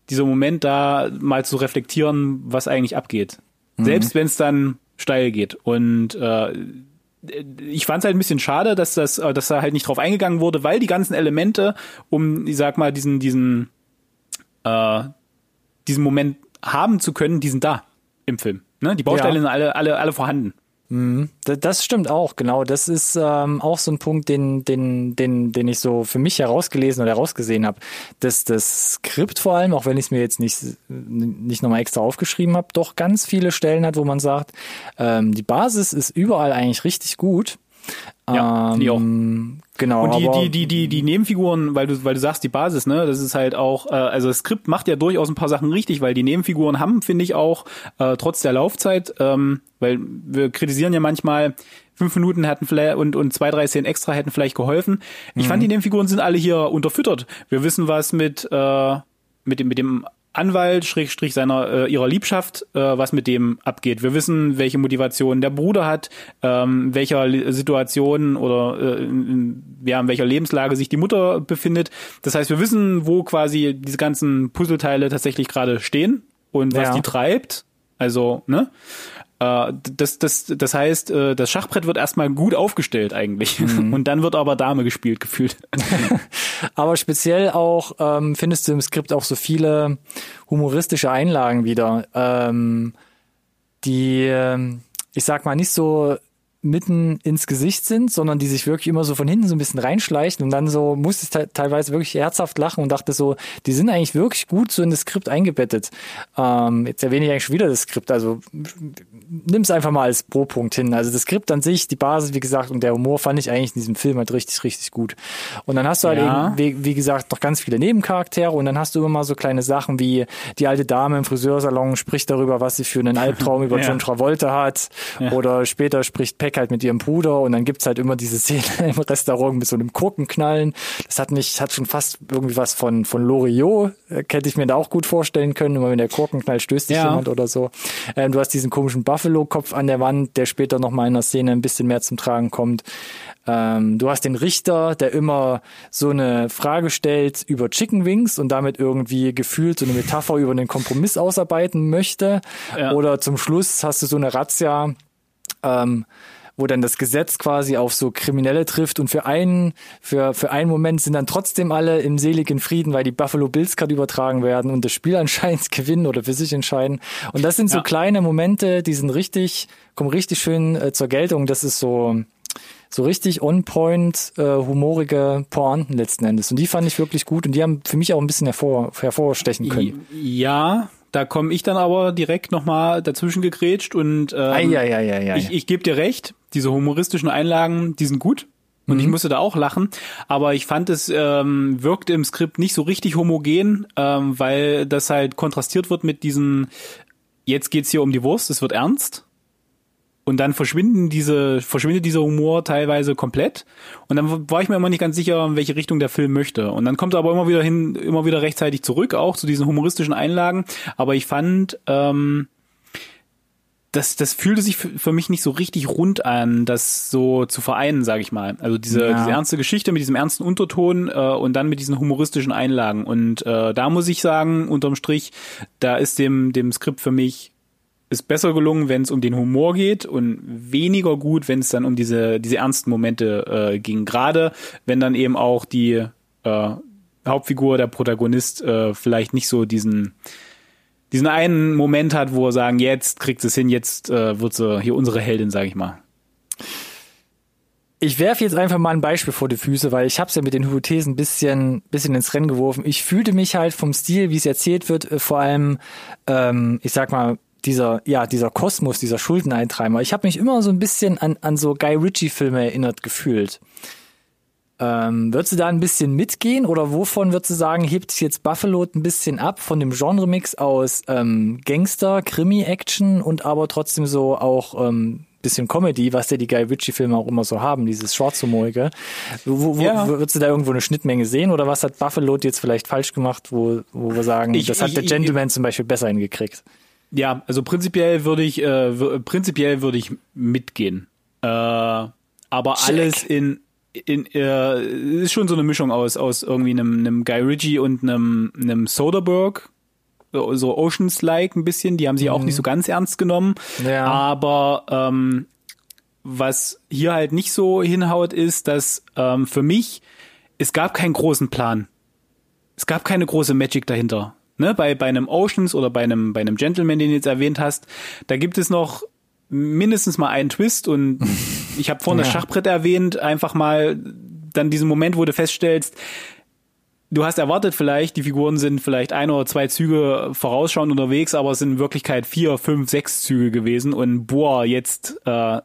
dieser Moment da, mal zu reflektieren, was eigentlich abgeht. Mhm. Selbst wenn es dann steil geht. Und äh, ich fand es halt ein bisschen schade, dass das, äh, dass da halt nicht drauf eingegangen wurde, weil die ganzen Elemente, um, ich sag mal, diesen, diesen, äh, diesen Moment haben zu können, die sind da im Film. Ne? Die Bausteine ja. sind alle, alle, alle vorhanden. Mhm. Das stimmt auch, genau. Das ist ähm, auch so ein Punkt, den, den, den, den ich so für mich herausgelesen oder herausgesehen habe. Dass das Skript vor allem, auch wenn ich es mir jetzt nicht, nicht nochmal extra aufgeschrieben habe, doch ganz viele Stellen hat, wo man sagt, ähm, die Basis ist überall eigentlich richtig gut. Ja, ähm, die auch. Genau. Und die, die, die, die, die Nebenfiguren, weil du, weil du sagst, die Basis, ne, das ist halt auch, äh, also das Skript macht ja durchaus ein paar Sachen richtig, weil die Nebenfiguren haben, finde ich auch, äh, trotz der Laufzeit, ähm, weil wir kritisieren ja manchmal, fünf Minuten hätten vielleicht und, und zwei, drei Szenen extra hätten vielleicht geholfen. Ich mhm. fand, die Nebenfiguren sind alle hier unterfüttert. Wir wissen, was mit, äh, mit dem, mit dem Anwalt, Schrägstrich seiner äh, ihrer Liebschaft, äh, was mit dem abgeht. Wir wissen, welche Motivation der Bruder hat, ähm, welcher Situation oder äh, in, ja, in welcher Lebenslage sich die Mutter befindet. Das heißt, wir wissen, wo quasi diese ganzen Puzzleteile tatsächlich gerade stehen und was ja. die treibt. Also, ne? Äh, das, das, das heißt, äh, das Schachbrett wird erstmal gut aufgestellt eigentlich. Mhm. [laughs] Und dann wird aber Dame gespielt, gefühlt. [laughs] aber speziell auch ähm, findest du im Skript auch so viele humoristische Einlagen wieder, ähm, die, ähm, ich sag mal, nicht so mitten ins Gesicht sind, sondern die sich wirklich immer so von hinten so ein bisschen reinschleichen und dann so musste ich teilweise wirklich herzhaft lachen und dachte so, die sind eigentlich wirklich gut so in das Skript eingebettet. Ähm, jetzt erwähne ich eigentlich schon wieder das Skript, also nimm es einfach mal als Pro-Punkt hin. Also das Skript an sich, die Basis, wie gesagt, und der Humor fand ich eigentlich in diesem Film halt richtig, richtig gut. Und dann hast du halt ja. eben, wie, wie, gesagt, noch ganz viele Nebencharaktere und dann hast du immer mal so kleine Sachen wie die alte Dame im Friseursalon spricht darüber, was sie für einen Albtraum über [laughs] ja. John Travolta hat ja. oder später spricht Peck halt mit ihrem Bruder und dann gibt's halt immer diese Szene [laughs] im Restaurant mit so einem Kurkenknallen. Das hat mich, hat schon fast irgendwie was von, von Loriot, äh, hätte ich mir da auch gut vorstellen können, immer wenn der Kurkenknall stößt sich ja. jemand oder so. Ähm, du hast diesen komischen Buffalo-Kopf an der Wand, der später nochmal in der Szene ein bisschen mehr zum Tragen kommt. Ähm, du hast den Richter, der immer so eine Frage stellt über Chicken Wings und damit irgendwie gefühlt so eine Metapher über einen Kompromiss ausarbeiten möchte. Ja. Oder zum Schluss hast du so eine Razzia, ähm, wo dann das Gesetz quasi auf so Kriminelle trifft und für einen, für, für einen Moment sind dann trotzdem alle im seligen Frieden, weil die Buffalo Bills gerade übertragen werden und das Spiel [laughs] anscheinend gewinnen oder für sich entscheiden. Und das sind so ja. kleine Momente, die sind richtig, kommen richtig schön äh, zur Geltung. Das ist so, so richtig on-point, äh, humorige Pointen letzten Endes. Und die fand ich wirklich gut und die haben für mich auch ein bisschen hervor, hervorstechen können. Ja, da komme ich dann aber direkt nochmal dazwischen gegrätscht und ähm, ei, ei, ei, ei, ich, ich gebe dir recht, diese humoristischen Einlagen, die sind gut. Und mhm. ich musste da auch lachen, aber ich fand es ähm, wirkte im Skript nicht so richtig homogen, ähm, weil das halt kontrastiert wird mit diesen jetzt geht's hier um die Wurst, es wird ernst und dann verschwinden diese, verschwindet dieser Humor teilweise komplett. Und dann war ich mir immer nicht ganz sicher, in welche Richtung der Film möchte. Und dann kommt er aber immer wieder hin, immer wieder rechtzeitig zurück, auch zu diesen humoristischen Einlagen. Aber ich fand, ähm, das, das fühlte sich für mich nicht so richtig rund an, das so zu vereinen, sage ich mal. Also diese, ja. diese ernste Geschichte mit diesem ernsten Unterton äh, und dann mit diesen humoristischen Einlagen. Und äh, da muss ich sagen, unterm Strich, da ist dem, dem Skript für mich ist besser gelungen, wenn es um den Humor geht und weniger gut, wenn es dann um diese, diese ernsten Momente äh, ging. Gerade wenn dann eben auch die äh, Hauptfigur, der Protagonist, äh, vielleicht nicht so diesen diesen einen Moment hat, wo er sagen, jetzt kriegt es hin, jetzt äh, wird sie hier unsere Heldin, sag ich mal. Ich werfe jetzt einfach mal ein Beispiel vor die Füße, weil ich habe es ja mit den Hypothesen ein bisschen, bisschen ins Rennen geworfen. Ich fühlte mich halt vom Stil, wie es erzählt wird, äh, vor allem, ähm, ich sag mal, dieser, ja, dieser Kosmos, dieser Schuldeneintreiber. Ich habe mich immer so ein bisschen an, an so Guy Ritchie-Filme erinnert gefühlt. Ähm, würdest du da ein bisschen mitgehen oder wovon würdest du sagen, hebt sich jetzt Buffalo ein bisschen ab von dem Genre-Mix aus ähm, Gangster, Krimi-Action und aber trotzdem so auch ähm, bisschen Comedy, was ja die Guy Ritchie-Filme auch immer so haben, dieses Schwarzhumorige. Wo, wo, ja. Würdest du da irgendwo eine Schnittmenge sehen oder was hat Buffalo jetzt vielleicht falsch gemacht, wo, wo wir sagen, ich, das hat ich, der Gentleman ich, zum Beispiel besser hingekriegt? Ja, also prinzipiell würde ich, äh, prinzipiell würde ich mitgehen. Äh, aber Check. alles in, in äh, ist schon so eine Mischung aus aus irgendwie einem, einem Guy Ritchie und einem, einem Soderbergh so Oceans-like ein bisschen. Die haben sich mhm. auch nicht so ganz ernst genommen. Ja. Aber ähm, was hier halt nicht so hinhaut, ist, dass ähm, für mich es gab keinen großen Plan. Es gab keine große Magic dahinter ne, bei, bei einem Oceans oder bei einem, bei einem Gentleman, den du jetzt erwähnt hast, da gibt es noch mindestens mal einen Twist und [laughs] ich habe vorhin ja. das Schachbrett erwähnt, einfach mal dann diesen Moment, wo du feststellst, du hast erwartet vielleicht, die Figuren sind vielleicht ein oder zwei Züge vorausschauend unterwegs, aber es sind in Wirklichkeit vier, fünf, sechs Züge gewesen und boah, jetzt äh,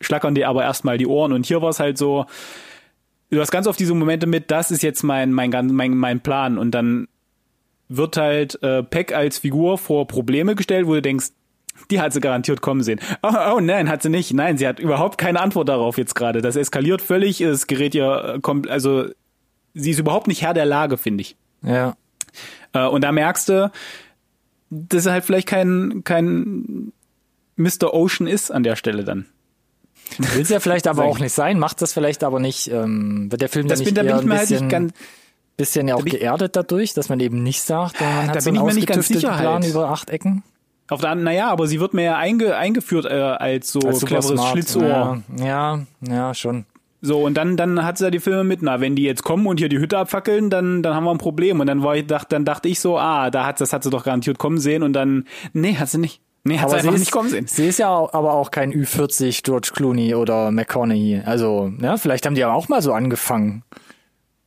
schlackern dir aber erstmal die Ohren und hier war es halt so, du hast ganz oft diese Momente mit, das ist jetzt mein, mein, mein, mein Plan und dann wird halt äh, Peck als Figur vor Probleme gestellt, wo du denkst, Die hat sie garantiert kommen sehen. Oh, oh nein, hat sie nicht. Nein, sie hat überhaupt keine Antwort darauf jetzt gerade. Das eskaliert völlig. Es gerät ihr, kommt, also sie ist überhaupt nicht Herr der Lage, finde ich. Ja. Äh, und da merkst du, dass er halt vielleicht kein, kein Mr. Ocean ist an der Stelle dann. Will es ja vielleicht [laughs] aber auch nicht sein, macht das vielleicht aber nicht, ähm, wird der Film das dann nicht bin, da bin ich mir halt nicht ganz, bisschen ja auch geerdet dadurch, dass man eben nicht sagt, man Da hat so bin einen ich mir nicht ganz ausgetüftelten sicher Plan halt. über acht Ecken. auf der anderen, naja, aber sie wird mir ja einge, eingeführt äh, als so Als cleveres smart. Schlitzohr. Ja, ja, ja, schon. So, und dann, dann hat sie ja die Filme mit, na, wenn die jetzt kommen und hier die Hütte abfackeln, dann, dann haben wir ein Problem. Und dann war ich, dacht, dann dachte ich so, ah, da hat, das hat sie doch garantiert kommen sehen und dann, nee, hat sie nicht. Nee, hat sie einfach ist, nicht kommen sehen. Sie ist ja aber auch kein Ü40 George Clooney oder McConaughey. Also, ja, vielleicht haben die aber auch mal so angefangen.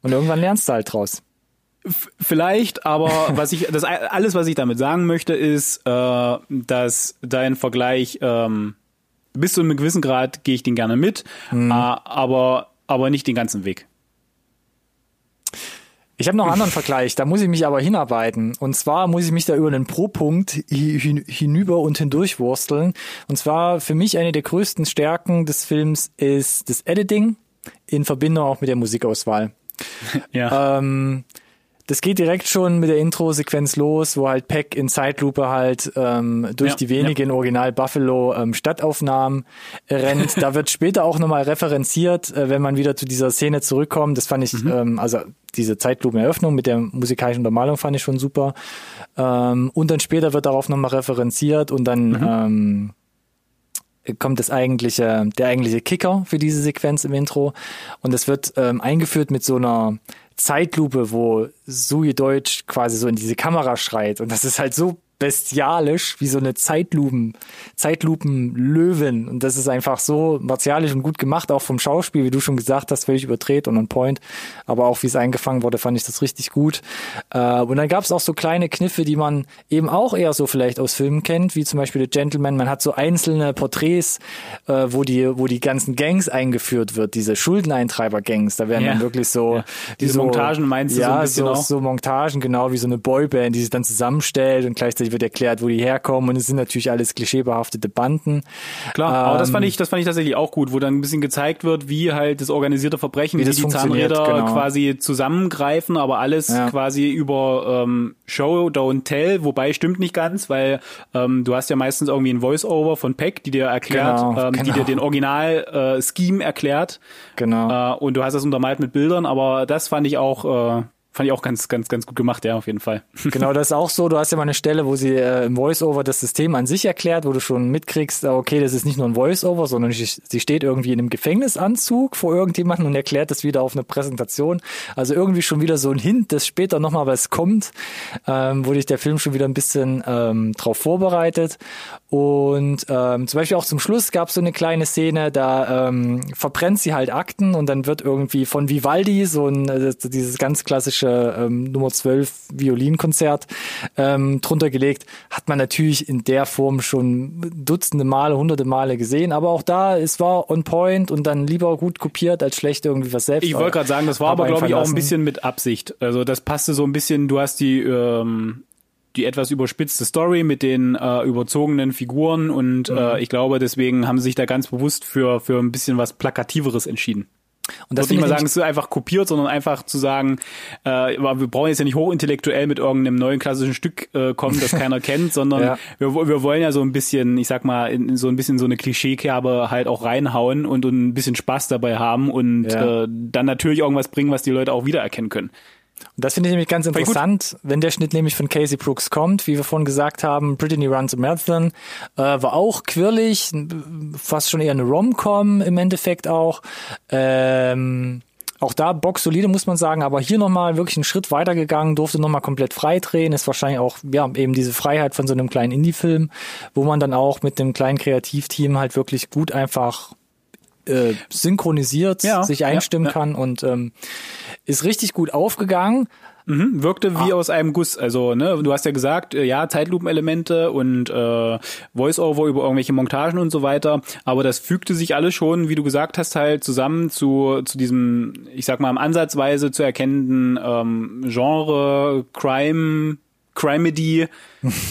Und irgendwann lernst du halt draus. Vielleicht, aber [laughs] was ich, das alles, was ich damit sagen möchte, ist, äh, dass dein Vergleich ähm, bis zu einem gewissen Grad gehe ich den gerne mit, Mhm. äh, aber aber nicht den ganzen Weg. Ich habe noch einen anderen [laughs] Vergleich, da muss ich mich aber hinarbeiten. Und zwar muss ich mich da über einen Pro-Punkt hi- hin- hinüber und hindurchwursteln. Und zwar für mich eine der größten Stärken des Films ist das Editing in Verbindung auch mit der Musikauswahl. [laughs] Ja. Ähm, das geht direkt schon mit der Intro-Sequenz los, wo halt Peck in Zeitlupe halt ähm, durch Ja, die wenigen Original Buffalo ähm, Stadtaufnahmen rennt. da wird später auch nochmal referenziert, äh, wenn man wieder zu dieser Szene zurückkommt. Das fand ich, ähm, also diese Zeitlupeneröffnung mit der musikalischen Untermalung fand ich schon super. Ähm, und dann später wird darauf nochmal referenziert und dann ähm, kommt das eigentliche, der eigentliche Kicker für diese Sequenz im Intro. Und es wird ähm, eingeführt mit so einer Zeitlupe, wo Sui Deutsch quasi so in diese Kamera schreit. Und das ist halt so bestialisch wie so eine Zeitlupen, Zeitlupen-Löwen. Und das ist einfach so martialisch und gut gemacht, auch vom Schauspiel, wie du schon gesagt hast, völlig überdreht und on point. Aber auch wie es eingefangen wurde, fand ich das richtig gut. Äh, und dann gab es auch so kleine Kniffe, die man eben auch eher so vielleicht aus Filmen kennt, wie zum Beispiel The Gentleman. Man hat so einzelne Porträts, äh, wo die, wo die ganzen Gangs eingeführt wird, diese Schuldeneintreiber-Gangs. Da werden Ja. dann wirklich so Ja. Diese so, Montagen meinst du so ja, ein bisschen so, auch? so Montagen, genau wie so eine Boyband, die sich dann zusammenstellt und gleichzeitig wird erklärt, wo die herkommen. Und es sind natürlich alles klischeebehaftete Banden. Klar, aber das fand Ähm, ich, das fand ich tatsächlich auch gut, wo dann ein bisschen gezeigt wird, wie halt das organisierte Verbrechen, Wie wie, das die Zahnräder genau. quasi zusammengreifen, aber alles Ja. quasi über ähm, Show, Don't Tell, wobei stimmt nicht ganz, weil ähm, du hast ja meistens irgendwie ein Voice-Over von Peck, die dir erklärt, Genau, ähm, die genau. dir den Original-Scheme erklärt Genau. äh, und du hast das untermalt mit Bildern, aber das fand ich auch, äh, fand ich auch ganz, ganz, ganz gut gemacht, ja, auf jeden Fall. [laughs] Genau, das ist auch so. Du hast ja mal eine Stelle, wo sie äh, im Voice-Over das System an sich erklärt, wo du schon mitkriegst, ah, okay, das ist nicht nur ein Voice-Over, sondern sie, steht irgendwie in einem Gefängnisanzug vor irgendjemandem und erklärt das wieder auf eine Präsentation. Also irgendwie schon wieder so ein Hint, dass später nochmal was kommt, ähm, wo dich der Film schon wieder ein bisschen ähm, drauf vorbereitet. Und ähm, zum Beispiel auch zum Schluss gab es so eine kleine Szene, da ähm, verbrennt sie halt Akten und dann wird irgendwie von Vivaldi so ein äh, dieses ganz klassische ähm, Nummer 12 Violinkonzert ähm, drunter gelegt. Hat man natürlich in der Form schon dutzende Male, hunderte Male gesehen, aber auch da, es war on point und dann lieber gut kopiert als schlecht irgendwie was selbst. Ich wollte gerade sagen, das war aber, glaube ich, auch ein bisschen mit Absicht. Also das passte so ein bisschen, du hast die, ähm, die etwas überspitzte Story mit den äh, überzogenen Figuren und Mhm. äh, ich glaube, deswegen haben sie sich da ganz bewusst für, für ein bisschen was Plakativeres entschieden. Und Das würde nicht mal sagen, ich es ist einfach kopiert, sondern einfach zu sagen, äh, wir brauchen jetzt ja nicht hochintellektuell mit irgendeinem neuen klassischen Stück äh, kommen, das keiner [laughs] kennt, sondern Ja. wir, wir wollen ja so ein bisschen, ich sag mal, in, in so ein bisschen so eine Klischeekerbe halt auch reinhauen und, und ein bisschen Spaß dabei haben und Ja. äh, dann natürlich irgendwas bringen, was die Leute auch wiedererkennen können. Und das finde ich nämlich ganz interessant, wenn der Schnitt nämlich von Casey Brooks kommt, wie wir vorhin gesagt haben, Brittany Runs a Marathon, äh, war auch quirlig, fast schon eher eine Rom-Com im Endeffekt auch. Ähm, auch da Box solide, muss man sagen, aber hier nochmal wirklich einen Schritt weitergegangen, durfte nochmal komplett frei drehen, ist wahrscheinlich auch, ja, eben diese Freiheit von so einem kleinen Indie-Film, wo man dann auch mit dem kleinen Kreativteam halt wirklich gut einfach äh, synchronisiert, Ja, sich ja, einstimmen ja. kann und ähm, ist richtig gut aufgegangen. Mhm, wirkte Ah. wie aus einem Guss. Also, ne, du hast ja gesagt, äh, ja, Zeitlupenelemente und äh, Voice-Over über irgendwelche Montagen und so weiter, aber das fügte sich alles schon, wie du gesagt hast, halt zusammen zu, zu diesem, ich sag mal, Ansatzweise zu erkennenden ähm, Genre, Crime, Crimedy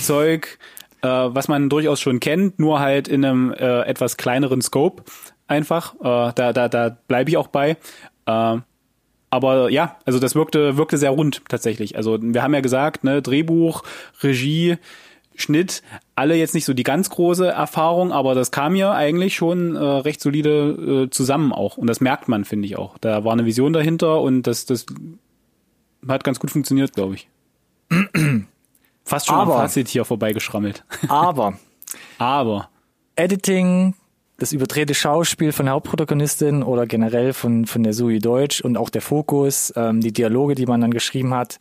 Zeug. [laughs] äh, was man durchaus schon kennt, nur halt in einem äh, etwas kleineren Scope einfach. Äh, da da, da bleibe ich auch bei. Äh, aber ja, also das wirkte, wirkte sehr rund tatsächlich. Also wir haben ja gesagt, ne, Drehbuch, Regie, Schnitt, alle jetzt nicht so die ganz große Erfahrung, aber das kam ja eigentlich schon äh, recht solide äh, zusammen auch. Und das merkt man, finde ich auch. Da war eine Vision dahinter und das, das hat ganz gut funktioniert, glaube ich. Fast schon aber, am Fazit hier vorbeigeschrammelt. [laughs] Aber. aber. Editing, das überdrehte Schauspiel von der Hauptprotagonistin oder generell von, von der Sui Deutsch und auch der Fokus, ähm, die Dialoge, die man dann geschrieben hat,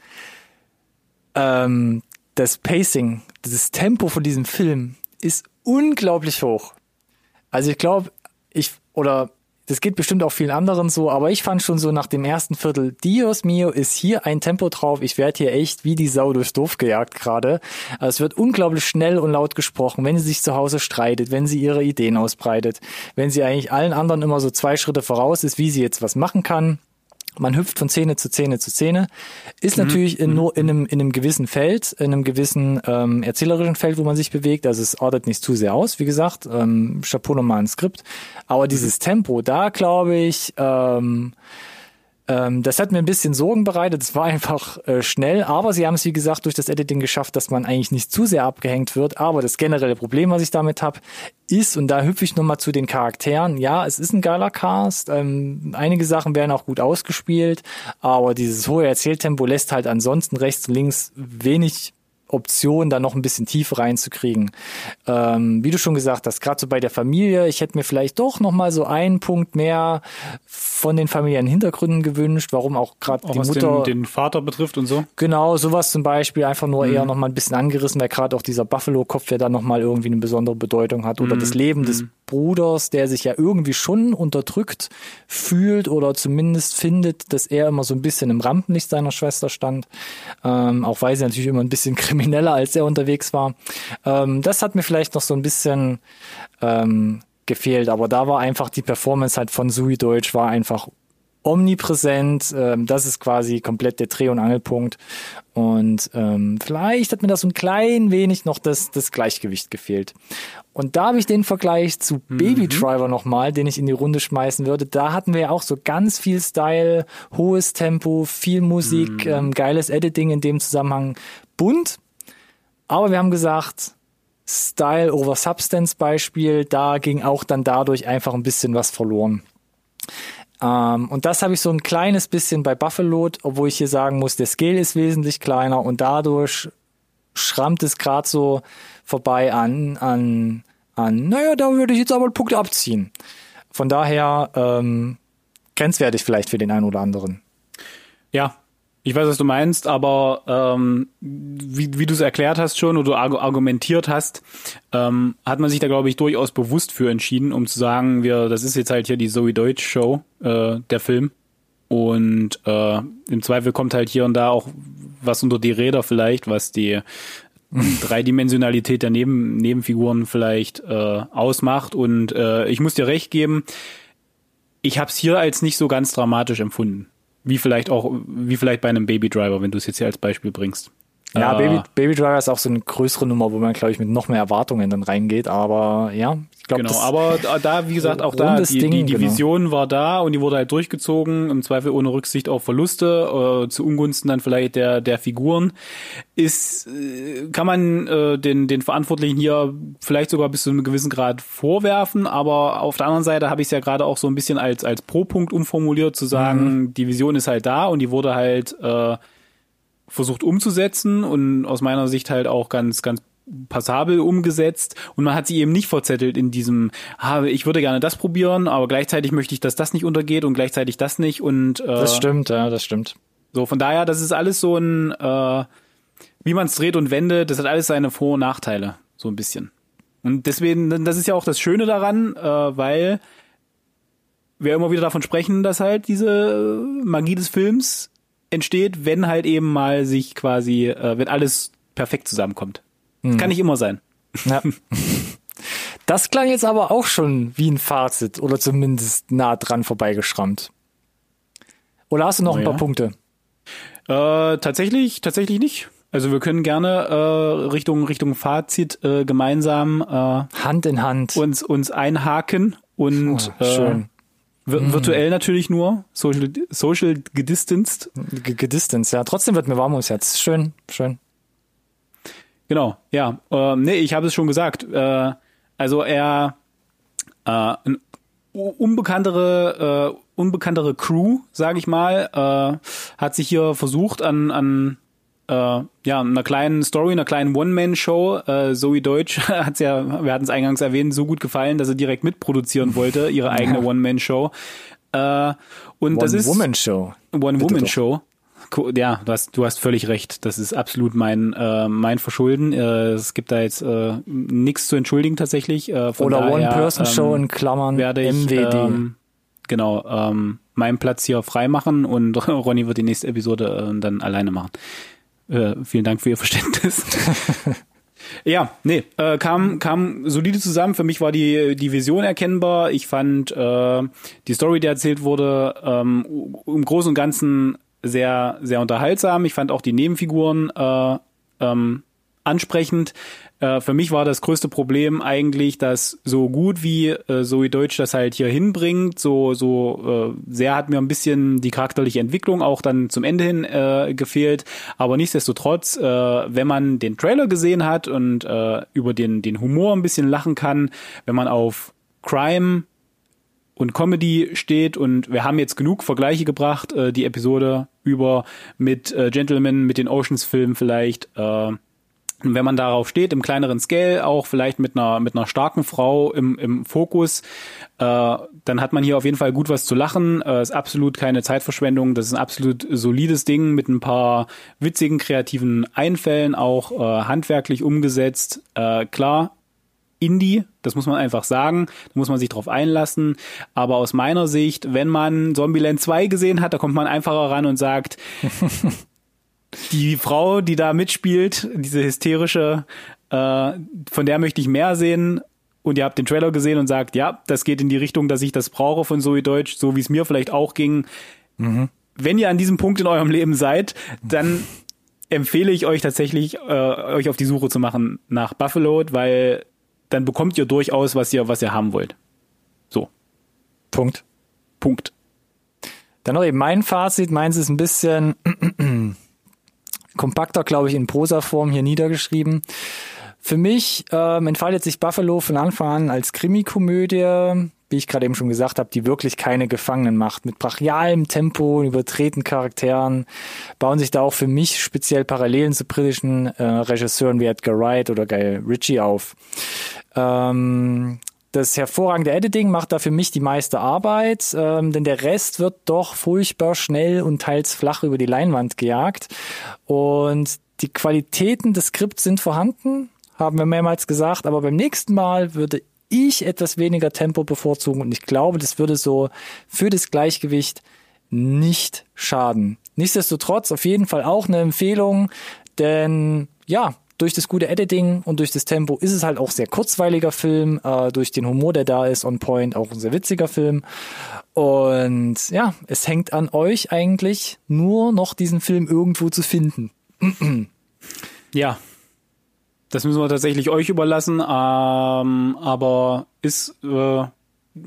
ähm, das Pacing, das Tempo von diesem Film ist unglaublich hoch. Also ich glaube, ich, oder das geht bestimmt auch vielen anderen so, aber ich fand schon so nach dem ersten Viertel, Dios mio, ist hier ein Tempo drauf. Ich werde hier echt wie die Sau durchs Dorf gejagt gerade. Also es wird unglaublich schnell und laut gesprochen, wenn sie sich zu Hause streitet, wenn sie ihre Ideen ausbreitet, wenn sie eigentlich allen anderen immer so zwei Schritte voraus ist, wie sie jetzt was machen kann man hüpft von Szene zu Szene zu Szene, ist mhm. natürlich in, mhm. nur in einem, in einem gewissen Feld, in einem gewissen ähm, erzählerischen Feld, wo man sich bewegt. Also es ordnet nicht zu sehr aus, wie gesagt. Ähm, Chapeau nochmal ein Skript. Aber mhm. dieses Tempo, da glaube ich, ähm, ähm, das hat mir ein bisschen Sorgen bereitet. Es war einfach äh, schnell, aber sie haben es, wie gesagt, durch das Editing geschafft, dass man eigentlich nicht zu sehr abgehängt wird. Aber das generelle Problem, was ich damit habe, ist, und da hüpfe ich nochmal zu den Charakteren, ja, es ist ein geiler Cast. Ähm, einige Sachen werden auch gut ausgespielt, aber dieses hohe Erzähltempo lässt halt ansonsten rechts und links wenig Option, da noch ein bisschen tiefer reinzukriegen. Ähm, wie du schon gesagt hast, gerade so bei der Familie, ich hätte mir vielleicht doch noch mal so einen Punkt mehr von den familiären Hintergründen gewünscht, warum auch gerade die Mutter den, den, Vater betrifft und so. Genau, sowas zum Beispiel einfach nur mhm. eher noch mal ein bisschen angerissen, weil gerade auch dieser Buffalo-Kopf ja dann noch mal irgendwie eine besondere Bedeutung hat oder mhm. das Leben mhm. des Bruders, der sich ja irgendwie schon unterdrückt fühlt oder zumindest findet, dass er immer so ein bisschen im Rampenlicht seiner Schwester stand, ähm, auch weil sie natürlich immer ein bisschen [laughs] krimineller als er unterwegs war. Ähm, das hat mir vielleicht noch so ein bisschen ähm, gefehlt, aber da war einfach die Performance halt von Sui Deutsch war einfach omnipräsent. Ähm, das ist quasi komplett der Dreh- und Angelpunkt. Und ähm, vielleicht hat mir das so ein klein wenig noch das, das Gleichgewicht gefehlt. Und da habe ich den Vergleich zu mhm. Baby Driver nochmal, den ich in die Runde schmeißen würde. Da hatten wir ja auch so ganz viel Style, hohes Tempo, viel Musik, mhm. ähm, geiles Editing in dem Zusammenhang, bunt. Aber wir haben gesagt, Style over Substance Beispiel, da ging auch dann dadurch einfach ein bisschen was verloren. Ähm, und das habe ich so ein kleines bisschen bei Buffalo, obwohl ich hier sagen muss, der Scale ist wesentlich kleiner und dadurch schrammt es gerade so vorbei an, an, an, naja, da würde ich jetzt aber einen Punkt abziehen. Von daher ähm, grenzwertig vielleicht für den einen oder anderen. Ja, ich weiß, was du meinst, aber ähm, wie, wie du es erklärt hast schon oder argumentiert hast, ähm, hat man sich da, glaube ich, durchaus bewusst für entschieden, um zu sagen, wir, das ist jetzt halt hier die Zoe Deutsch Show, äh, der Film. Und äh, im Zweifel kommt halt hier und da auch was unter die Räder vielleicht, was die [laughs] Dreidimensionalität der Neben Nebenfiguren vielleicht äh, ausmacht. Und äh, ich muss dir recht geben, ich habe es hier als nicht so ganz dramatisch empfunden. Wie vielleicht auch, wie vielleicht bei einem Baby Driver, wenn du es jetzt hier als Beispiel bringst. Ja, äh, Baby, Baby Driver ist auch so eine größere Nummer, wo man, glaube ich, mit noch mehr Erwartungen dann reingeht. Aber ja, Glaub, genau, aber da, wie gesagt, auch da, die, Ding, die, die genau. Vision war da und die wurde halt durchgezogen, im Zweifel ohne Rücksicht auf Verluste, äh, zu Ungunsten dann vielleicht der, der Figuren. Ist, äh, kann man äh, den, den Verantwortlichen hier vielleicht sogar bis zu einem gewissen Grad vorwerfen, aber auf der anderen Seite habe ich es ja gerade auch so ein bisschen als, als Pro-Punkt umformuliert, zu sagen, mhm. die Vision ist halt da und die wurde halt äh, versucht umzusetzen und aus meiner Sicht halt auch ganz, ganz passabel umgesetzt und man hat sie eben nicht verzettelt in diesem, ah, ich würde gerne das probieren, aber gleichzeitig möchte ich, dass das nicht untergeht und gleichzeitig das nicht und äh, das stimmt, ja, das stimmt. So von daher, das ist alles so ein, äh, wie man es dreht und wendet, das hat alles seine Vor- und Nachteile, so ein bisschen. Und deswegen, das ist ja auch das Schöne daran, äh, weil wir immer wieder davon sprechen, dass halt diese Magie des Films entsteht, wenn halt eben mal sich quasi, äh, wenn alles perfekt zusammenkommt. Hm. Kann nicht immer sein. Ja. [laughs] Das klang jetzt aber auch schon wie ein Fazit oder zumindest nah dran vorbeigeschrammt. Oder hast du noch oh, ein paar ja. Punkte? Äh, tatsächlich, tatsächlich nicht. Also wir können gerne äh, Richtung Richtung Fazit äh, gemeinsam äh, Hand in Hand uns uns einhaken und oh, schön. Äh, virtuell natürlich nur, social, social gedistanced. G gedistanced, ja. Trotzdem wird mir warm ums Herz. Schön, schön. Genau, ja. Ähm, nee, ich habe es schon gesagt. Äh, also er äh, unbekanntere, äh, unbekanntere Crew, sage ich mal, äh, hat sich hier versucht an, an äh, ja, einer kleinen Story, einer kleinen One-Man-Show. Äh, Zoe Deutsch [laughs] hat's ja, wir hatten es eingangs erwähnt, so gut gefallen, dass er direkt mitproduzieren wollte, ihre eigene One-Man-Show. Äh, und One das ist Woman Show. One-Woman-Show. Du, hast, du hast völlig recht. Das ist absolut mein, äh, mein Verschulden. Äh, es gibt da jetzt äh, nichts zu entschuldigen tatsächlich. Äh, von Oder One-Person-Show ähm, in Klammern werde ich, MWD. Ähm, genau, ähm, meinen Platz hier freimachen und [laughs] Ronny wird die nächste Episode äh, dann alleine machen. Äh, vielen Dank für Ihr Verständnis. [laughs] ja, nee, äh, kam, kam solide zusammen. Für mich war die, die Vision erkennbar. Ich fand äh, die Story, die erzählt wurde, ähm, im Großen und Ganzen sehr, sehr unterhaltsam. Ich fand auch die Nebenfiguren äh, ähm, ansprechend. Äh, für mich war das größte Problem eigentlich, dass so gut wie äh, Zoe Deutsch das halt hier hinbringt, so so äh, sehr hat mir ein bisschen die charakterliche Entwicklung auch dann zum Ende hin äh, gefehlt. Aber nichtsdestotrotz, äh, wenn man den Trailer gesehen hat und äh, über den den Humor ein bisschen lachen kann, wenn man auf Crime und Comedy steht und wir haben jetzt genug Vergleiche gebracht, äh, die Episode über mit äh, Gentleman, mit den Oceans-Filmen vielleicht. Äh, und wenn man darauf steht, im kleineren Scale, auch vielleicht mit einer, mit einer starken Frau im, im Fokus, äh, dann hat man hier auf jeden Fall gut was zu lachen. Äh, ist absolut keine Zeitverschwendung. Das ist ein absolut solides Ding mit ein paar witzigen, kreativen Einfällen, auch äh, handwerklich umgesetzt. Äh, klar, Indie, das muss man einfach sagen, da muss man sich drauf einlassen. Aber aus meiner Sicht, wenn man Zombieland 2 gesehen hat, da kommt man einfacher ran und sagt, [laughs] die Frau, die da mitspielt, diese hysterische, äh, von der möchte ich mehr sehen. Und ihr habt den Trailer gesehen und sagt, ja, das geht in die Richtung, dass ich das brauche von Zoe Deutsch, so wie es mir vielleicht auch ging. Mhm. Wenn ihr an diesem Punkt in eurem Leben seid, dann empfehle ich euch tatsächlich, äh, euch auf die Suche zu machen nach Buffalo, weil dann bekommt ihr durchaus, was ihr, was ihr haben wollt. So. Punkt. Punkt. Dann noch eben mein Fazit. Meins ist ein bisschen kompakter, glaube ich, in Prosaform hier niedergeschrieben. Für mich ähm, entfaltet sich Buffalo von Anfang an als Krimikomödie, wie ich gerade eben schon gesagt habe, die wirklich keine Gefangenen macht. Mit brachialem Tempo, übertreten Charakteren bauen sich da auch für mich speziell Parallelen zu britischen äh, Regisseuren wie Edgar Wright oder Guy Ritchie auf. Ähm, das hervorragende Editing macht da für mich die meiste Arbeit, ähm, denn der Rest wird doch furchtbar schnell und teils flach über die Leinwand gejagt. Und die Qualitäten des Skripts sind vorhanden, haben wir mehrmals gesagt, aber beim nächsten Mal würde ich etwas weniger Tempo bevorzugen und ich glaube, das würde so für das Gleichgewicht nicht schaden. Nichtsdestotrotz auf jeden Fall auch eine Empfehlung, denn ja, durch das gute Editing und durch das Tempo ist es halt auch sehr kurzweiliger Film, äh, durch den Humor, der da ist, on point, auch ein sehr witziger Film. Und ja, es hängt an euch eigentlich nur noch diesen Film irgendwo zu finden. [clears throat] ja. Das müssen wir tatsächlich euch überlassen, ähm, aber ist äh,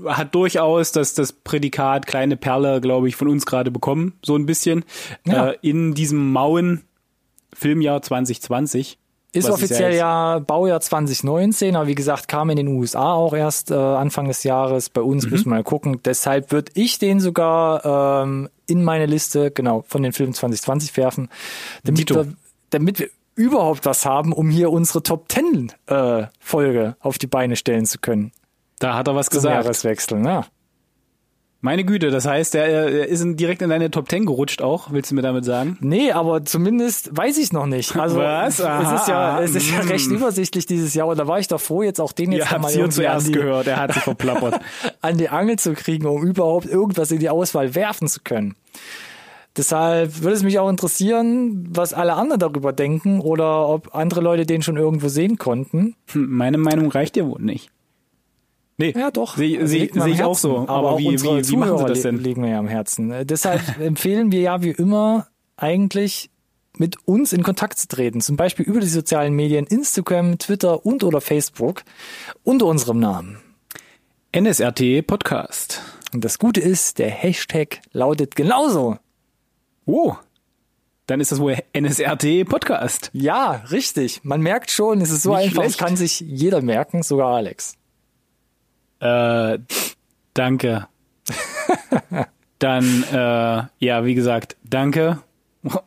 hat durchaus das das Prädikat kleine Perle, glaube ich, von uns gerade bekommen, so ein bisschen Ja. äh, in diesem mauen Filmjahr 2020. Ist Was offiziell ja ja, Baujahr 2019, aber wie gesagt, kam in den USA auch erst äh, Anfang des Jahres. Bei uns müssen wir mal gucken. Deshalb würde ich den sogar ähm, in meine Liste, genau, von den Filmen 2020 werfen, damit Dito. wir, damit wir überhaupt was haben, um hier unsere Top 10 äh, Folge auf die Beine stellen zu können. Da hat er was Zum gesagt. Jahreswechsel, ne? Meine Güte, das heißt, er, er ist direkt in deine Top 10 gerutscht auch, willst du mir damit sagen? Nee, aber zumindest weiß ich noch nicht. Also Was? es Aha, ist ja, es ist ja recht übersichtlich dieses Jahr und da war ich doch froh, jetzt auch den jetzt noch mal hier zuerst die, gehört, er hat sich verplappert. [laughs] an die Angel zu kriegen, um überhaupt irgendwas in die Auswahl werfen zu können. Deshalb würde es mich auch interessieren, was alle anderen darüber denken oder ob andere Leute den schon irgendwo sehen konnten. Hm, Meine Meinung reicht dir wohl nicht. Nee, Ja, doch. Sehe Also seh, ich auch Herzen. so. Aber, auch wie, wie, wie machen sie das denn? liegen mir ja am Herzen. Äh, Deshalb [laughs] empfehlen wir ja wie immer eigentlich mit uns in Kontakt zu treten, zum Beispiel über die sozialen Medien Instagram, Twitter und oder Facebook unter unserem Namen. NSRT Podcast. Und das Gute ist, der Hashtag lautet genauso. Oh, dann ist das wohl NSRT Podcast. Ja, richtig. Man merkt schon, es ist so Nicht einfach, schlecht. es kann sich jeder merken, sogar Alex. Äh, danke. Dann, äh, ja, wie gesagt, danke,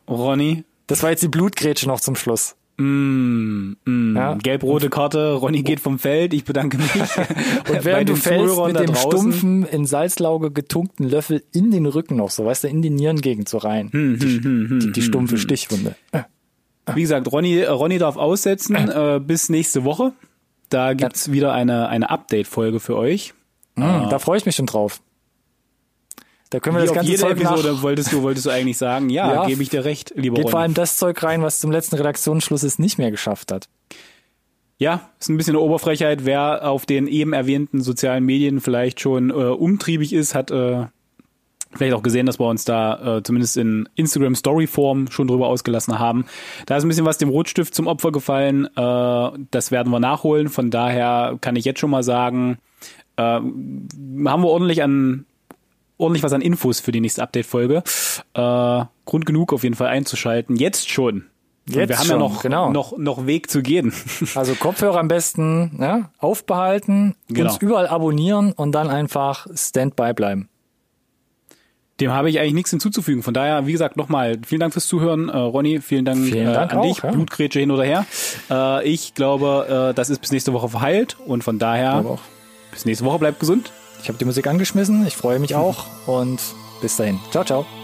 Ronny. Das war jetzt die Blutgrätsche noch zum Schluss. Mm, mm, Ja. Gelb-rote Karte, Ronny geht vom Feld, ich bedanke mich. [laughs] Und während du fällst mit dem stumpfen, in Salzlauge getunkten Löffel in den Rücken noch so, weißt du, in die Nierengegend so rein. Hm, die, die, die stumpfe Stichwunde. Wie gesagt, Ronny, äh, Ronny darf aussetzen [laughs] äh, bis nächste Woche. Da gibt's wieder eine, eine Update-Folge für euch. Hm, Da freue ich mich schon drauf. Da können wir Wie das auf ganze jede Zeug Episode nach, wolltest du, wolltest du eigentlich sagen, ja, Ja. gebe ich dir recht, lieber geht vor Ronny. allem das Zeug rein, was zum letzten Redaktionsschluss es nicht mehr geschafft hat. Ja, ist ein bisschen eine Oberfrechheit. Wer auf den eben erwähnten sozialen Medien vielleicht schon äh, umtriebig ist, hat äh, vielleicht auch gesehen, dass wir uns da äh, zumindest in Instagram Story Form schon drüber ausgelassen haben. Da ist ein bisschen was dem Rotstift zum Opfer gefallen. Äh, das werden wir nachholen. Von daher kann ich jetzt schon mal sagen, äh, haben wir ordentlich an ordentlich was an Infos für die nächste Update-Folge. Äh, Grund genug auf jeden Fall einzuschalten. Jetzt schon. Jetzt wir haben schon, ja noch, genau. noch, noch Weg zu gehen. [laughs] Also Kopfhörer am besten ja, aufbehalten, Genau. uns überall abonnieren und dann einfach Standby bleiben. Dem habe ich eigentlich nichts hinzuzufügen. Von daher, wie gesagt, nochmal vielen Dank fürs Zuhören. Äh, Ronny, vielen Dank, Vielen äh, Dank an auch, dich. ja. Blutgrätsche hin oder her. Äh, ich glaube, äh, das ist bis nächste Woche verheilt. Und von daher, bis nächste Woche, bleibt gesund. Ich habe die Musik angeschmissen, ich freue mich auch und bis dahin. Ciao, ciao.